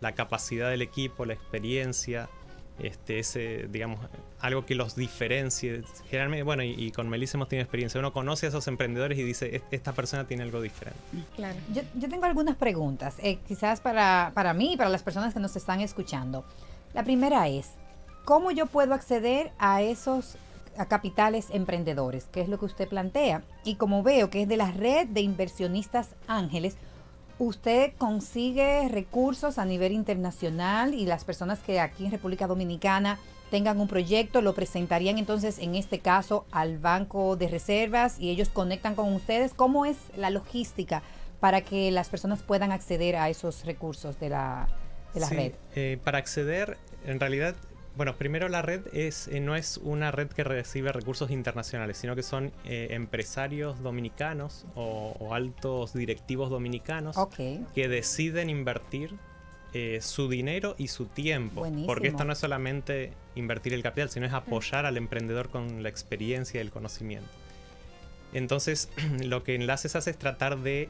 la capacidad del equipo, la experiencia, este, ese, digamos, algo que los diferencie. Generalmente, bueno, y, y con Melissa hemos tenido experiencia. Uno conoce a esos emprendedores y dice, "Es- esta persona tiene algo diferente. Claro. Yo, yo tengo algunas preguntas, eh, quizás para, para mí y para las personas que nos están escuchando. La primera es, ¿cómo yo puedo acceder a esos a capitales emprendedores? ¿Qué es lo que usted plantea? Y como veo que es de la red de inversionistas ángeles, usted consigue recursos a nivel internacional y las personas que aquí en República Dominicana tengan un proyecto, lo presentarían entonces en este caso al Banco de Reservas y ellos conectan con ustedes. ¿Cómo es la logística para que las personas puedan acceder a esos recursos de la, de la Sí, red? eh, para acceder, en realidad, bueno, primero la red es, eh, no es una red que recibe recursos internacionales, sino que son eh, empresarios dominicanos o, o altos directivos dominicanos que deciden invertir eh, su dinero y su tiempo. Buenísimo. Porque esto no es solamente invertir el capital, sino es apoyar al emprendedor con la experiencia y el conocimiento. Entonces, [clears throat] lo que Enlaces hace es tratar de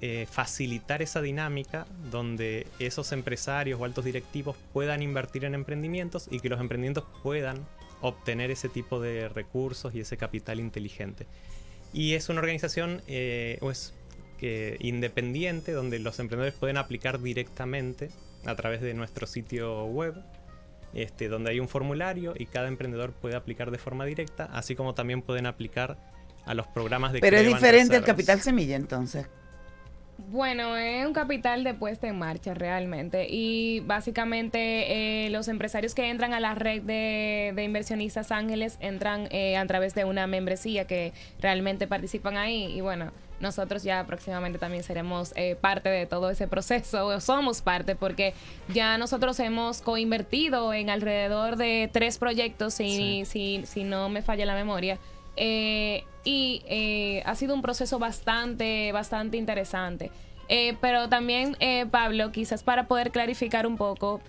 eh, facilitar esa dinámica donde esos empresarios o altos directivos puedan invertir en emprendimientos y que los emprendimientos puedan obtener ese tipo de recursos y ese capital inteligente. Y es una organización eh, pues, que, independiente donde los emprendedores pueden aplicar directamente a través de nuestro sitio web, este, donde hay un formulario y cada emprendedor puede aplicar de forma directa, así como también pueden aplicar a los programas de Pero es diferente el capital semilla entonces. Bueno, es un capital de puesta en marcha realmente. Y básicamente eh, los empresarios que entran a la red de, de inversionistas ángeles entran eh, a través de una membresía que realmente participan ahí. Y bueno, nosotros ya próximamente también seremos eh, parte de todo ese proceso, o somos parte porque ya nosotros hemos coinvertido en alrededor de tres proyectos, si, si, si no me falla la memoria. Eh, y eh, ha sido un proceso bastante, bastante interesante. Eh, pero también, eh, Pablo, quizás para poder clarificar un poco,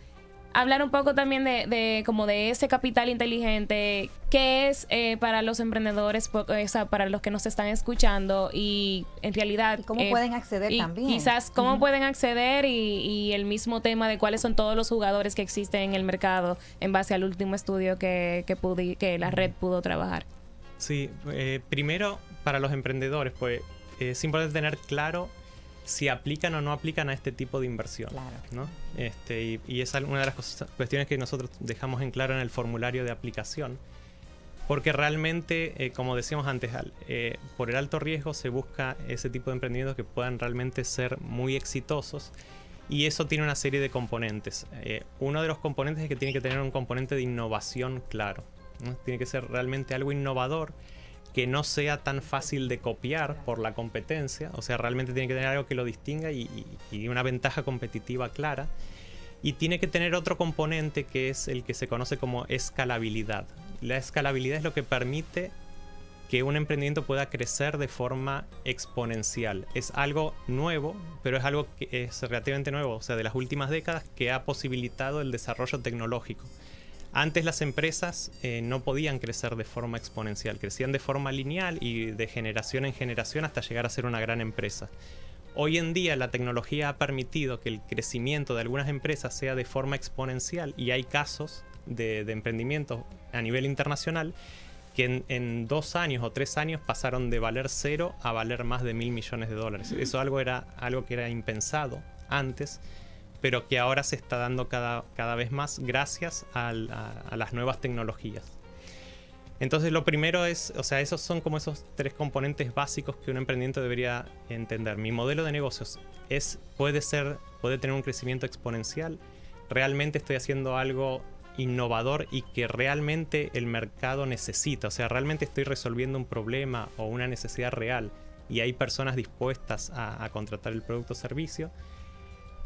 hablar un poco también de, de como de ese capital inteligente, qué es eh, para los emprendedores, po- o sea, para los que nos están escuchando y en realidad... cómo eh, pueden acceder y también? Quizás cómo pueden acceder y, y el mismo tema de cuáles son todos los jugadores que existen en el mercado en base al último estudio que, que, pudi- que la red pudo trabajar. Sí, eh, primero para los emprendedores, pues eh, es importante tener claro si aplican o no aplican a este tipo de inversión. ¿no? Este, y, y es una de las cosas- cuestiones que nosotros dejamos en claro en el formulario de aplicación. Porque realmente, eh, como decíamos antes, eh, por el alto riesgo se busca ese tipo de emprendimientos que puedan realmente ser muy exitosos. Y eso tiene una serie de componentes. Eh, uno de los componentes es que tiene que tener un componente de innovación claro. ¿No? Tiene que ser realmente algo innovador que no sea tan fácil de copiar por la competencia. O sea, realmente tiene que tener algo que lo distinga y, y- y una ventaja competitiva clara. Y tiene que tener otro componente que es el que se conoce como escalabilidad. La escalabilidad es lo que permite que un emprendimiento pueda crecer de forma exponencial. Es algo nuevo, pero es algo que es relativamente nuevo, o sea, de las últimas décadas que ha posibilitado el desarrollo tecnológico. Antes las empresas eh, no podían crecer de forma exponencial, crecían de forma lineal y de generación en generación hasta llegar a ser una gran empresa. Hoy en día la tecnología ha permitido que el crecimiento de algunas empresas sea de forma exponencial y hay casos de, de emprendimientos a nivel internacional que en, en dos años o tres años pasaron de valer cero a valer más de mil millones de dólares. Eso algo era algo que era impensado antes, pero que ahora se está dando cada, cada vez más gracias a las nuevas tecnologías. Entonces lo primero es, o sea, esos son como esos tres componentes básicos que un emprendimiento debería entender. Mi modelo de negocios es, puede ser, puede tener un crecimiento exponencial. Realmente estoy haciendo algo innovador y que realmente el mercado necesita. O sea, realmente estoy resolviendo un problema o una necesidad real y hay personas dispuestas a, a contratar el producto o servicio.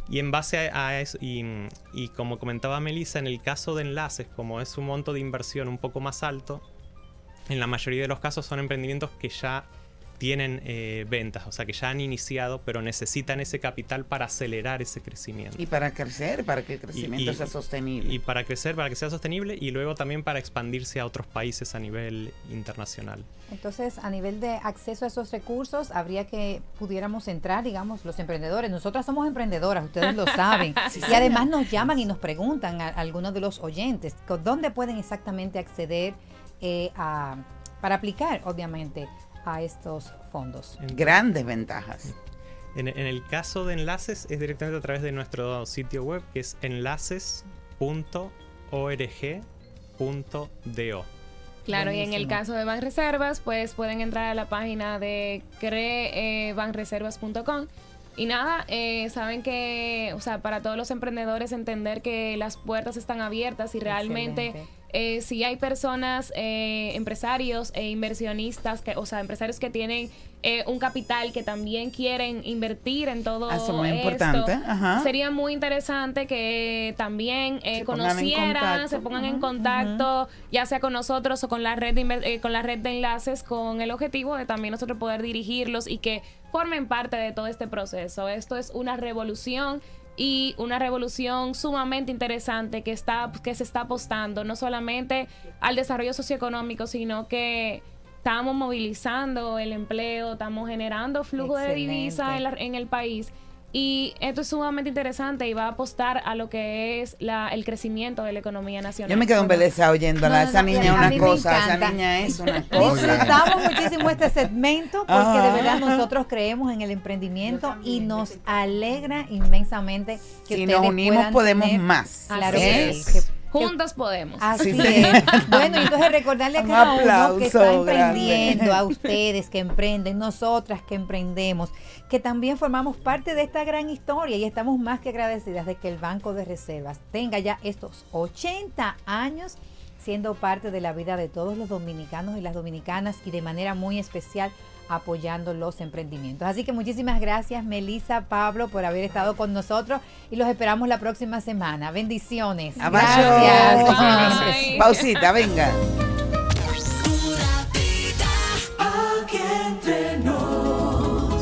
Y en base a, eso, y, y como comentaba Melissa, en el caso de enlaces, como es un monto de inversión un poco más alto, en la mayoría de los casos son emprendimientos que ya tienen eh, ventas, o sea que ya han iniciado, pero necesitan ese capital para acelerar ese crecimiento. Y para crecer, para que el crecimiento Y- y- sea sostenible. Y para crecer, para que sea sostenible y luego también para expandirse a otros países a nivel internacional. Entonces, a nivel de acceso a esos recursos, habría que pudiéramos entrar, digamos, los emprendedores. Nosotras somos emprendedoras, ustedes lo saben. [laughs] Sí, y además nos llaman y nos preguntan a, algunos de los oyentes, ¿con ¿dónde pueden exactamente acceder eh, a- para aplicar, obviamente, a estos fondos? Grandes ventajas. En, en el caso de enlaces es directamente a través de nuestro sitio web que es enlaces.org.do. Claro, y en el caso de Banreservas, pues pueden entrar a la página de creebanreservas.com. Y nada, eh, saben que, o sea, para todos los emprendedores entender que las puertas están abiertas y realmente eh, si hay personas, eh, empresarios e inversionistas, que, o sea, empresarios que tienen eh, un capital que también quieren invertir en todo Ah, Eso es muy esto, importante, ajá. sería muy interesante que también eh, Se en conocieran, se pongan en contacto, ya sea con nosotros o con la red de, eh, con la red de enlaces, con el objetivo de también nosotros poder dirigirlos y que formen parte de todo este proceso. Esto es una revolución y una revolución sumamente interesante que está que se está apostando no solamente al desarrollo socioeconómico, sino que estamos movilizando el empleo, estamos generando flujo de Excelente. divisa en, en el país. Y esto es sumamente interesante y va a apostar a lo que es la, el crecimiento de la economía nacional. Yo me quedo embelesada oyéndola. No, no, esa no, niña a es una cosa, esa niña es una [laughs] cosa. Disfrutamos muchísimo este segmento porque de Ajá. verdad nosotros creemos en el emprendimiento y nos alegra inmensamente que Si ustedes nos unimos, puedan podemos más. Claro sí, que- Juntos podemos. Así Sí. [laughs] es. Bueno, y entonces recordarle a Un cada uno que está grande. emprendiendo, a ustedes que emprenden, nosotras que emprendemos, que también formamos parte de esta gran historia y estamos más que agradecidas de que el Banco de Reservas tenga ya estos 80 años siendo parte de la vida de todos los dominicanos y las dominicanas y de manera muy especial apoyando los emprendimientos. Así que muchísimas gracias Melissa, Pablo por haber estado con nosotros y los esperamos la próxima semana. Bendiciones. Abajo. Gracias. Bye. Pausita, venga.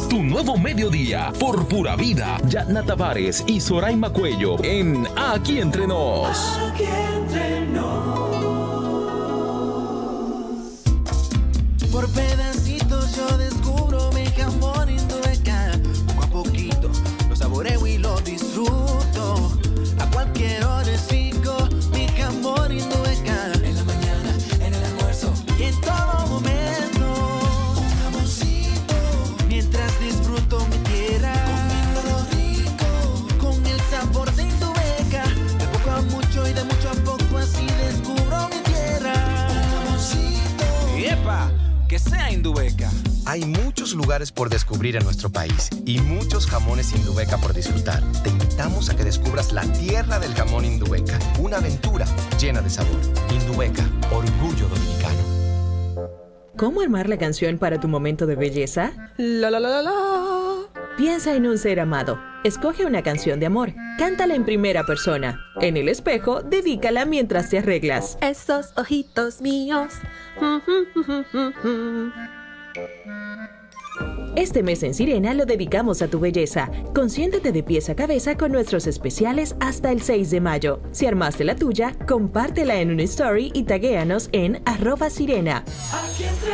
Tu nuevo mediodía por pura vida. Yatna Tavares y Soraima Cuello en Aquí Entre Nos. Por pedacitos yo mi jamón hindueca. Poco a poquito lo saboreo y lo disfruto. A cualquier hora es rico mi jamón Hay muchos lugares por descubrir en nuestro país y muchos jamones Indubeca por disfrutar. Te invitamos a que descubras la tierra del jamón Indubeca, una aventura llena de sabor. Indubeca, orgullo dominicano. ¿Cómo armar la canción para tu momento de belleza? La la la la la. Piensa en un ser amado. Escoge una canción de amor. Cántala en primera persona. En el espejo, dedícala mientras te arreglas. Esos ojitos míos. Este mes en Sirena lo dedicamos a tu belleza. Consiéntete de pies a cabeza con nuestros especiales hasta el 6 de mayo. Si armaste la tuya, compártela en una story y taguéanos en arroba sirena. Aquí entre.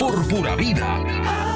Por pura vida.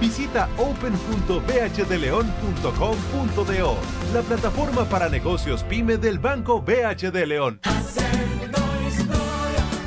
visita open.bhdeleon.com.do, la plataforma para negocios pyme del Banco BH de León.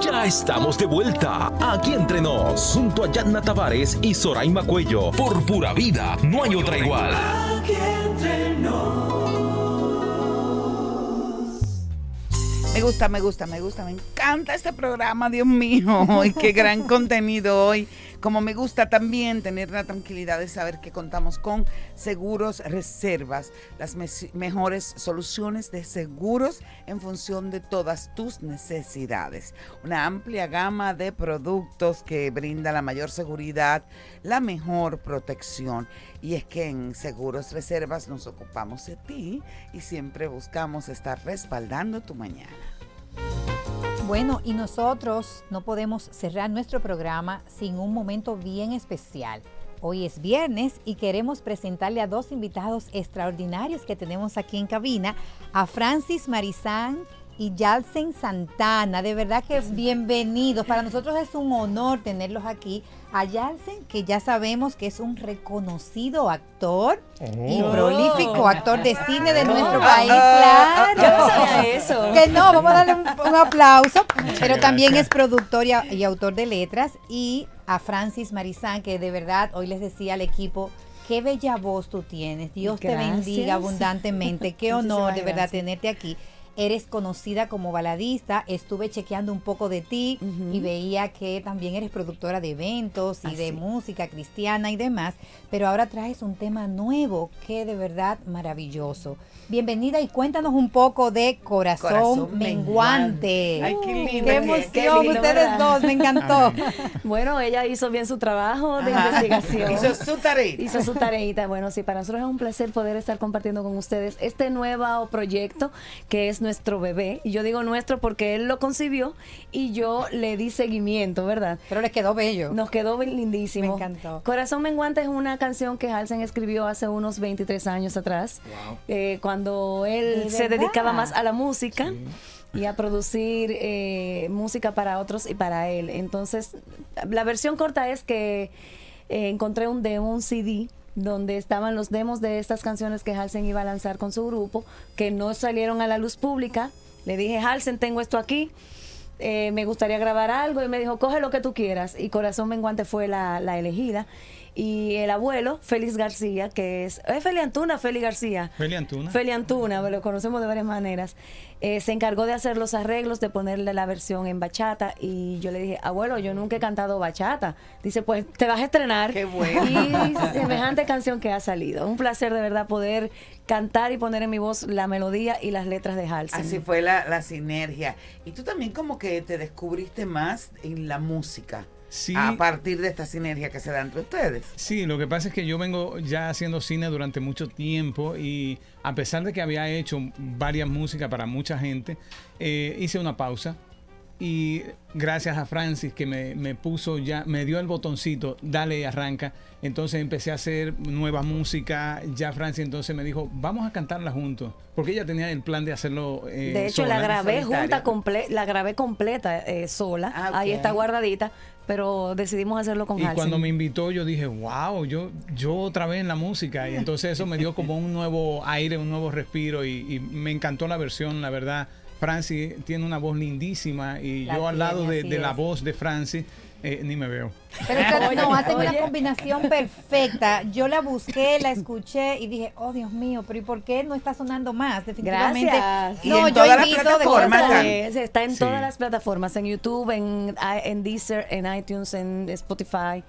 Ya estamos de vuelta aquí entre nos, junto a Yanna Tavares y Soraima Cuello. Por pura vida, no hay otra igual. Me gusta, me gusta, me gusta, me encanta este programa, Dios mío, [laughs] y qué gran contenido hoy. Como me gusta también tener la tranquilidad de saber que contamos con Seguros Reservas, las mejores soluciones de seguros en función de todas tus necesidades. Una amplia gama de productos que brinda la mayor seguridad, la mejor protección. Y es que en Seguros Reservas nos ocupamos de ti y siempre buscamos estar respaldando tu mañana. Bueno, y nosotros no podemos cerrar nuestro programa sin un momento bien especial. Hoy es viernes y queremos presentarle a dos invitados extraordinarios que tenemos aquí en cabina, a Francis Marizán y Yalsen Santana. De verdad que [laughs] bienvenidos. Para nosotros es un honor tenerlos aquí. A Yalsen, que ya sabemos que es un reconocido actor y Oh. prolífico actor de cine de No. nuestro país, claro. yo no sabía eso. Que no, vamos a darle un, un aplauso. Muchas Pero también es productor y, y autor de letras. Y a Francis Marizán, que de verdad hoy les decía al equipo. Qué bella voz tú tienes. Dios te bendiga abundantemente. Qué honor de verdad gracias. tenerte aquí. Eres conocida como baladista. Estuve chequeando un poco de ti y veía que también eres productora de eventos y de música cristiana y demás. Pero ahora traes un tema nuevo que de verdad maravilloso. Bienvenida y cuéntanos un poco de Corazón, Corazón Menguante. Menguante. Ay, qué lindo, Qué qué- emoción qué lindo, ustedes ¿verdad? dos, me encantó. [laughs] Bueno, ella hizo bien su trabajo de Ajá. investigación. Hizo su tareita. Hizo su tareita. Bueno, sí, para nosotros es un placer poder estar compartiendo con ustedes este nuevo proyecto que es nuestro bebé. Y yo digo nuestro porque él lo concibió y yo le di seguimiento, ¿verdad? Pero les quedó bello. Nos quedó lindísimo. Me encantó. Corazón Menguante es una canción que Halsen escribió hace unos 23 años atrás, eh, cuando él ¿De se verdad? dedicaba más a la música y a producir eh, música para otros y para él. Entonces, la versión corta es que eh, encontré un demo, un CD, donde estaban los demos de estas canciones que Halsen iba a lanzar con su grupo, que no salieron a la luz pública. Le dije, Halsen, tengo esto aquí. eh, me gustaría grabar algo y me dijo, coge lo que tú quieras. Y Corazón Menguante fue la, la elegida. Y el abuelo, Félix García, que es... ¿Es Feli Antuna, Feli García? Feli Antuna. Feli Antuna, lo conocemos de varias maneras. Eh, se encargó de hacer los arreglos, de ponerle la versión en bachata. Y yo le dije, abuelo, yo nunca he cantado bachata. Dice, pues te vas a estrenar. Qué bueno. Y semejante canción que ha salido. Un placer de verdad poder cantar y poner en mi voz la melodía y las letras de Halsey. Así fue la, la sinergia. Y tú también como que te descubriste más en la música. Sí. A partir de esta sinergia que se da entre ustedes. Sí, lo que pasa es que yo vengo ya haciendo cine durante mucho tiempo y a pesar de que había hecho varias músicas para mucha gente, eh, hice una pausa y gracias a Francis que me, me puso ya, me dio el botoncito, dale y arranca. Entonces empecé a hacer nueva música. Ya Francis entonces me dijo, vamos a cantarla juntos. Porque ella tenía el plan de hacerlo. eh, De hecho, la grabé junta, comple la grabé completa eh, sola. Ah, Ahí está guardadita, pero decidimos hacerlo con Y Halsey. cuando me invitó, yo dije, wow, yo, yo otra vez en la música. Y entonces eso me dio como un nuevo aire, un nuevo respiro. Y, y me encantó la versión, la verdad. Francis tiene una voz lindísima. Y La yo al lado tiene, de, la voz de Francis eh, ni me veo. Pero ustedes no, hacen una combinación perfecta. Yo la busqué, la escuché y dije, oh Dios mío, pero ¿y por qué no está sonando más? Definitivamente. Gracias. No, Y en yo todas las plataformas, está en Sí. todas las plataformas, en YouTube, en, en Deezer, en iTunes, en Spotify.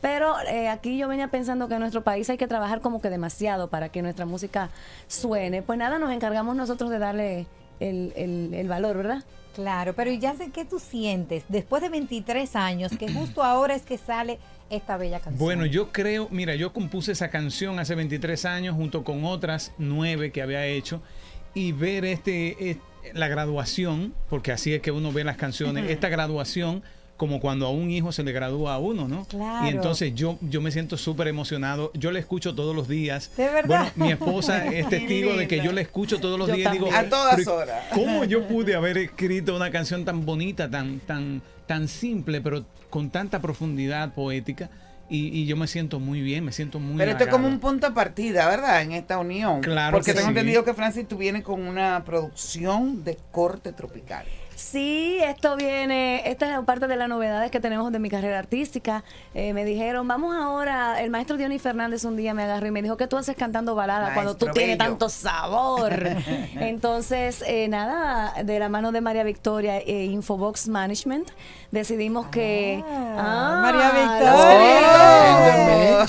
Pero eh, aquí yo venía pensando que en nuestro país hay que trabajar como que demasiado para que nuestra música suene. Pues nada, nos encargamos nosotros de darle el, el- el valor, ¿verdad? Claro, pero ya sé qué tú sientes después de 23 años, que justo ahora es que sale esta bella canción. Bueno, yo creo, mira, yo compuse esa canción hace 23 años junto con otras nueve que había hecho y ver este, es- la graduación, porque así es que uno ve las canciones, esta graduación como cuando a un hijo se le gradúa a uno, ¿no? Claro. Y entonces yo, yo me siento súper emocionado, yo le escucho todos los días. De verdad. Bueno, mi esposa [laughs] es testigo de que yo le escucho todos los Yo días digo. A todas "Pero, horas". ¿Cómo yo [laughs] pude haber escrito una canción tan bonita, tan, tan, tan simple, pero con tanta profundidad poética? Y, y yo me siento muy bien, me siento muy Pero esto es como un punto de partida, ¿verdad? En esta unión. Claro Porque que tengo sí. entendido que Francis, tú vienes con una producción de corte tropical. Sí, esto viene, esta es parte de las novedades que tenemos de mi carrera artística. Eh, me dijeron, vamos ahora, el maestro Diony Fernández un día me agarró y me dijo, ¿qué tú haces cantando balada cuando tú tienes tanto sabor? [laughs] Entonces, eh, nada, de la mano de María Victoria e Infobox Management, decidimos que... Ah, María créditos.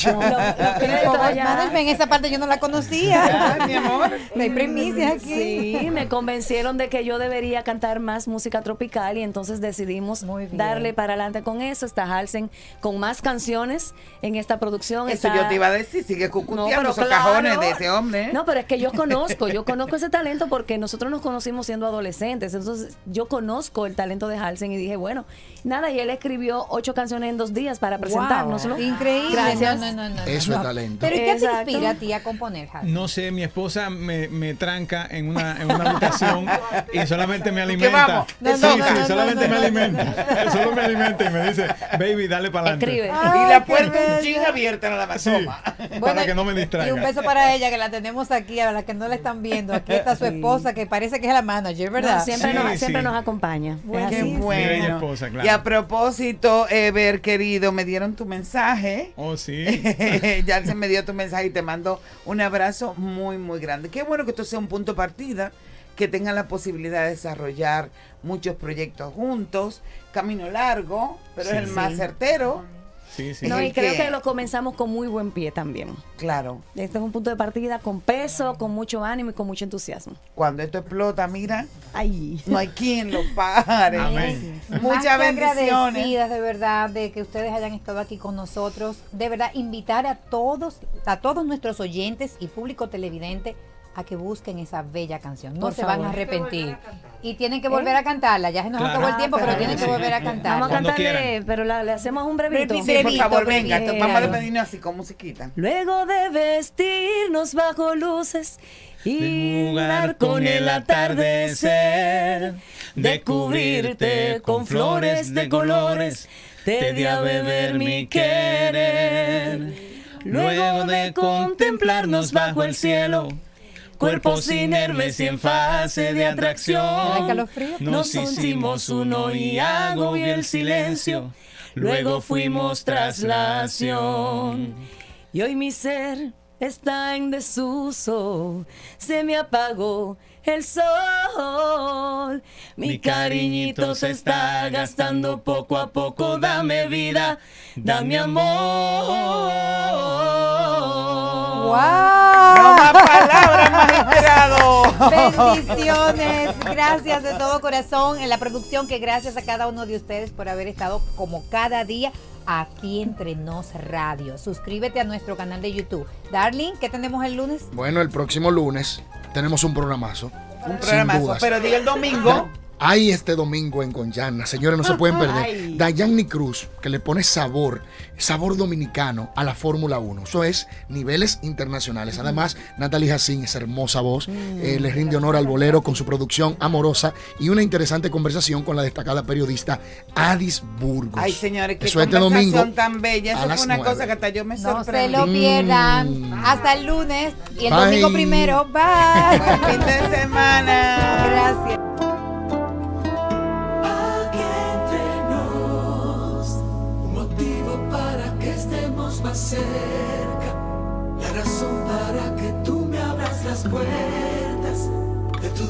Los- los créditos Infobox. Management, esa parte yo no la conocía. [laughs] mi amor. No hay primicias aquí. Sí, me convencieron de que yo debería cantar más música tropical y entonces decidimos darle para adelante con eso. Está Halsen con más canciones en esta producción. Eso Está- yo te iba a decir, sigue cucuteando pero esos claro. cajones de ese hombre. ¿eh? No, pero es que yo conozco, yo conozco ese talento porque nosotros nos conocimos siendo adolescentes. Entonces, yo conozco el talento de Halsen y dije, bueno, nada, y él escribió ocho canciones en dos días para presentárnoslo. Increíble. Gracias. No, no, no, no, Eso no. es talento. Pero ¿y qué te inspira a ti a componer, Hal? No sé, mi esposa me, me tranca en una, en una habitación y solamente me alimenta. Sí, No, no, sí, no, no, solamente no, me no. alimenta. [laughs] Solo me alimenta y me dice, baby, dale para adelante. Escribe. y la puerta un chin abierta nada más. Sí, para que no me Y un distraiga. beso para ella que la tenemos aquí, a la que no la están viendo. Aquí está su esposa que parece que es la manager, ¿verdad? No, siempre Sí, nos, sí. siempre nos acompaña. Así. Qué bueno. bella esposa, claro. Y a propósito, Ever, querido, me dieron tu mensaje. Oh, sí. [laughs] ya se me dio tu mensaje y te mando un abrazo muy, muy grande. Qué bueno que esto sea un punto de partida, que tengan la posibilidad de desarrollar muchos proyectos juntos. Camino largo, pero Sí. es el más certero. Sí, sí. No, Es y creo que- que lo comenzamos con muy buen pie también. Claro. Este es un punto de partida con peso, con mucho ánimo y con mucho entusiasmo. Cuando esto explota, mira, Ay. no hay quien lo pare. Amén. Más Muchas que bendiciones. agradecidas de verdad de que ustedes hayan estado aquí con nosotros. De verdad, invitar a todos, a todos nuestros oyentes y público televidente a que busquen esa bella canción. No Por se van a arrepentir. Y tienen que volver a cantarla. Ya se nos Claro. acabó el tiempo, pero tienen que sí. volver a Vamos a cantarle, pero la- le hacemos un brevito. Sí, por favor, venga, brevito. vamos a despedirnos así con musiquita. Luego de vestirnos bajo luces y De jugar con el atardecer, de cubrirte con flores de colores, te di a beber mi querer. Luego de contemplarnos bajo el cielo, cuerpos inermes y en fase de atracción, nos hicimos uno y agobio el silencio. Luego fuimos traslación. Y hoy mi ser está en desuso, se me apagó el sol. Mi cariñito se está gastando poco a poco. Dame vida, dame amor. ¡Wow! No más palabras, magistrado. Bendiciones, gracias de todo corazón en la producción, que gracias a cada uno de ustedes por haber estado como cada día aquí entre Nos Radio. Suscríbete a nuestro canal de YouTube. Darling, ¿qué tenemos el lunes? Bueno, el próximo lunes tenemos un programazo. Un sin programazo, dudas. pero diga el domingo. Hay este domingo en Conyanna, señores, no se pueden [laughs] perder. Ay. Dayani Cruz, que le pone sabor, sabor dominicano a la Fórmula 1. Eso es niveles internacionales. Además, Natalie Jacín, esa hermosa voz, eh, le rinde honor al bolero con su producción amorosa y una interesante conversación con la destacada periodista Adis Burgos. Ay, señores, qué Eso este domingo. tan bella. a Eso fue una cosa que hasta yo me No se sorprendí. lo pierdan. Mm. Hasta el lunes y el Bye. domingo primero. [laughs] Bye. Buen fin de semana. Gracias. cerca, la razón para que tú me abras las puertas de tu